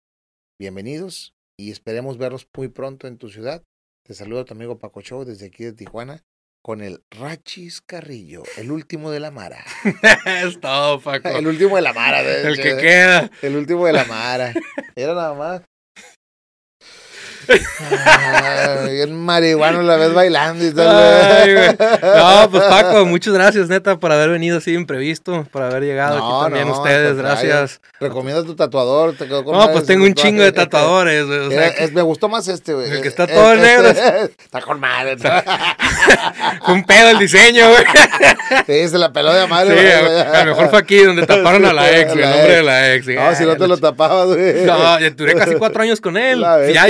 Bienvenidos y esperemos verlos muy pronto en tu ciudad. Te saluda tu amigo Paco Show desde aquí de Tijuana con el Rachis Carrillo, el último de la Mara. es todo, Paco. El último de la Mara. de El que queda. El último de la Mara. Era nada más. Bien marihuano la vez bailando y tal. Ay. No, pues Paco, muchas gracias, neta, por haber venido así imprevisto, por haber llegado No, aquí también no, ustedes, gracias. Recomiendo tu tatuador. te quedó con No, pues tengo un tatuaje. chingo de tatuadores, güey. o sea, Era- es- me gustó más este, güey. El que está todo este- negro. Está con madre. Fue un pedo el diseño, güey. Sí, se la peló de madre. Sí, güey. a, lo mejor fue aquí donde taparon a la ex, güey, el nombre de la ex. No, si no te lo tapabas, güey. No, duré casi cuatro años con él. Ya bestia.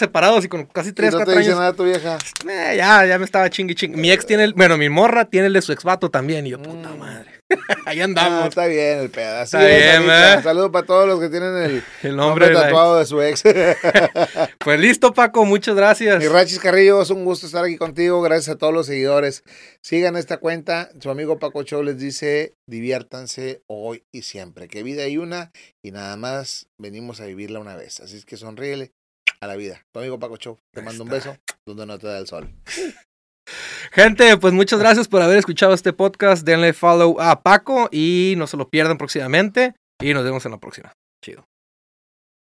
Separados y con casi Y tres, no te dice años. nada tu vieja. Eh, ya, ya me estaba chingui chingui. Mi ex tiene el, bueno, mi morra tiene el de su ex vato también. Y yo, puta Mm. madre. Ahí Ah, andamos. está bien el pedazo. Está bien, ¿verdad? Saludos para todos los que tienen el el nombre nombre tatuado de su ex. Pues listo, Paco, muchas gracias. Mi Rachis Carrillo, es un gusto estar aquí contigo. Gracias a todos los seguidores. Sigan esta cuenta. Su amigo Paco Show les dice: diviértanse hoy y siempre. Que vida hay una y nada más venimos a vivirla una vez. Así es que sonríele a la vida. Tu amigo Paco Show, te mando un beso donde no te da el sol. Gente, pues muchas gracias por haber escuchado este podcast. Denle follow a Paco y no se lo pierdan próximamente. Y nos vemos en la próxima. Chido.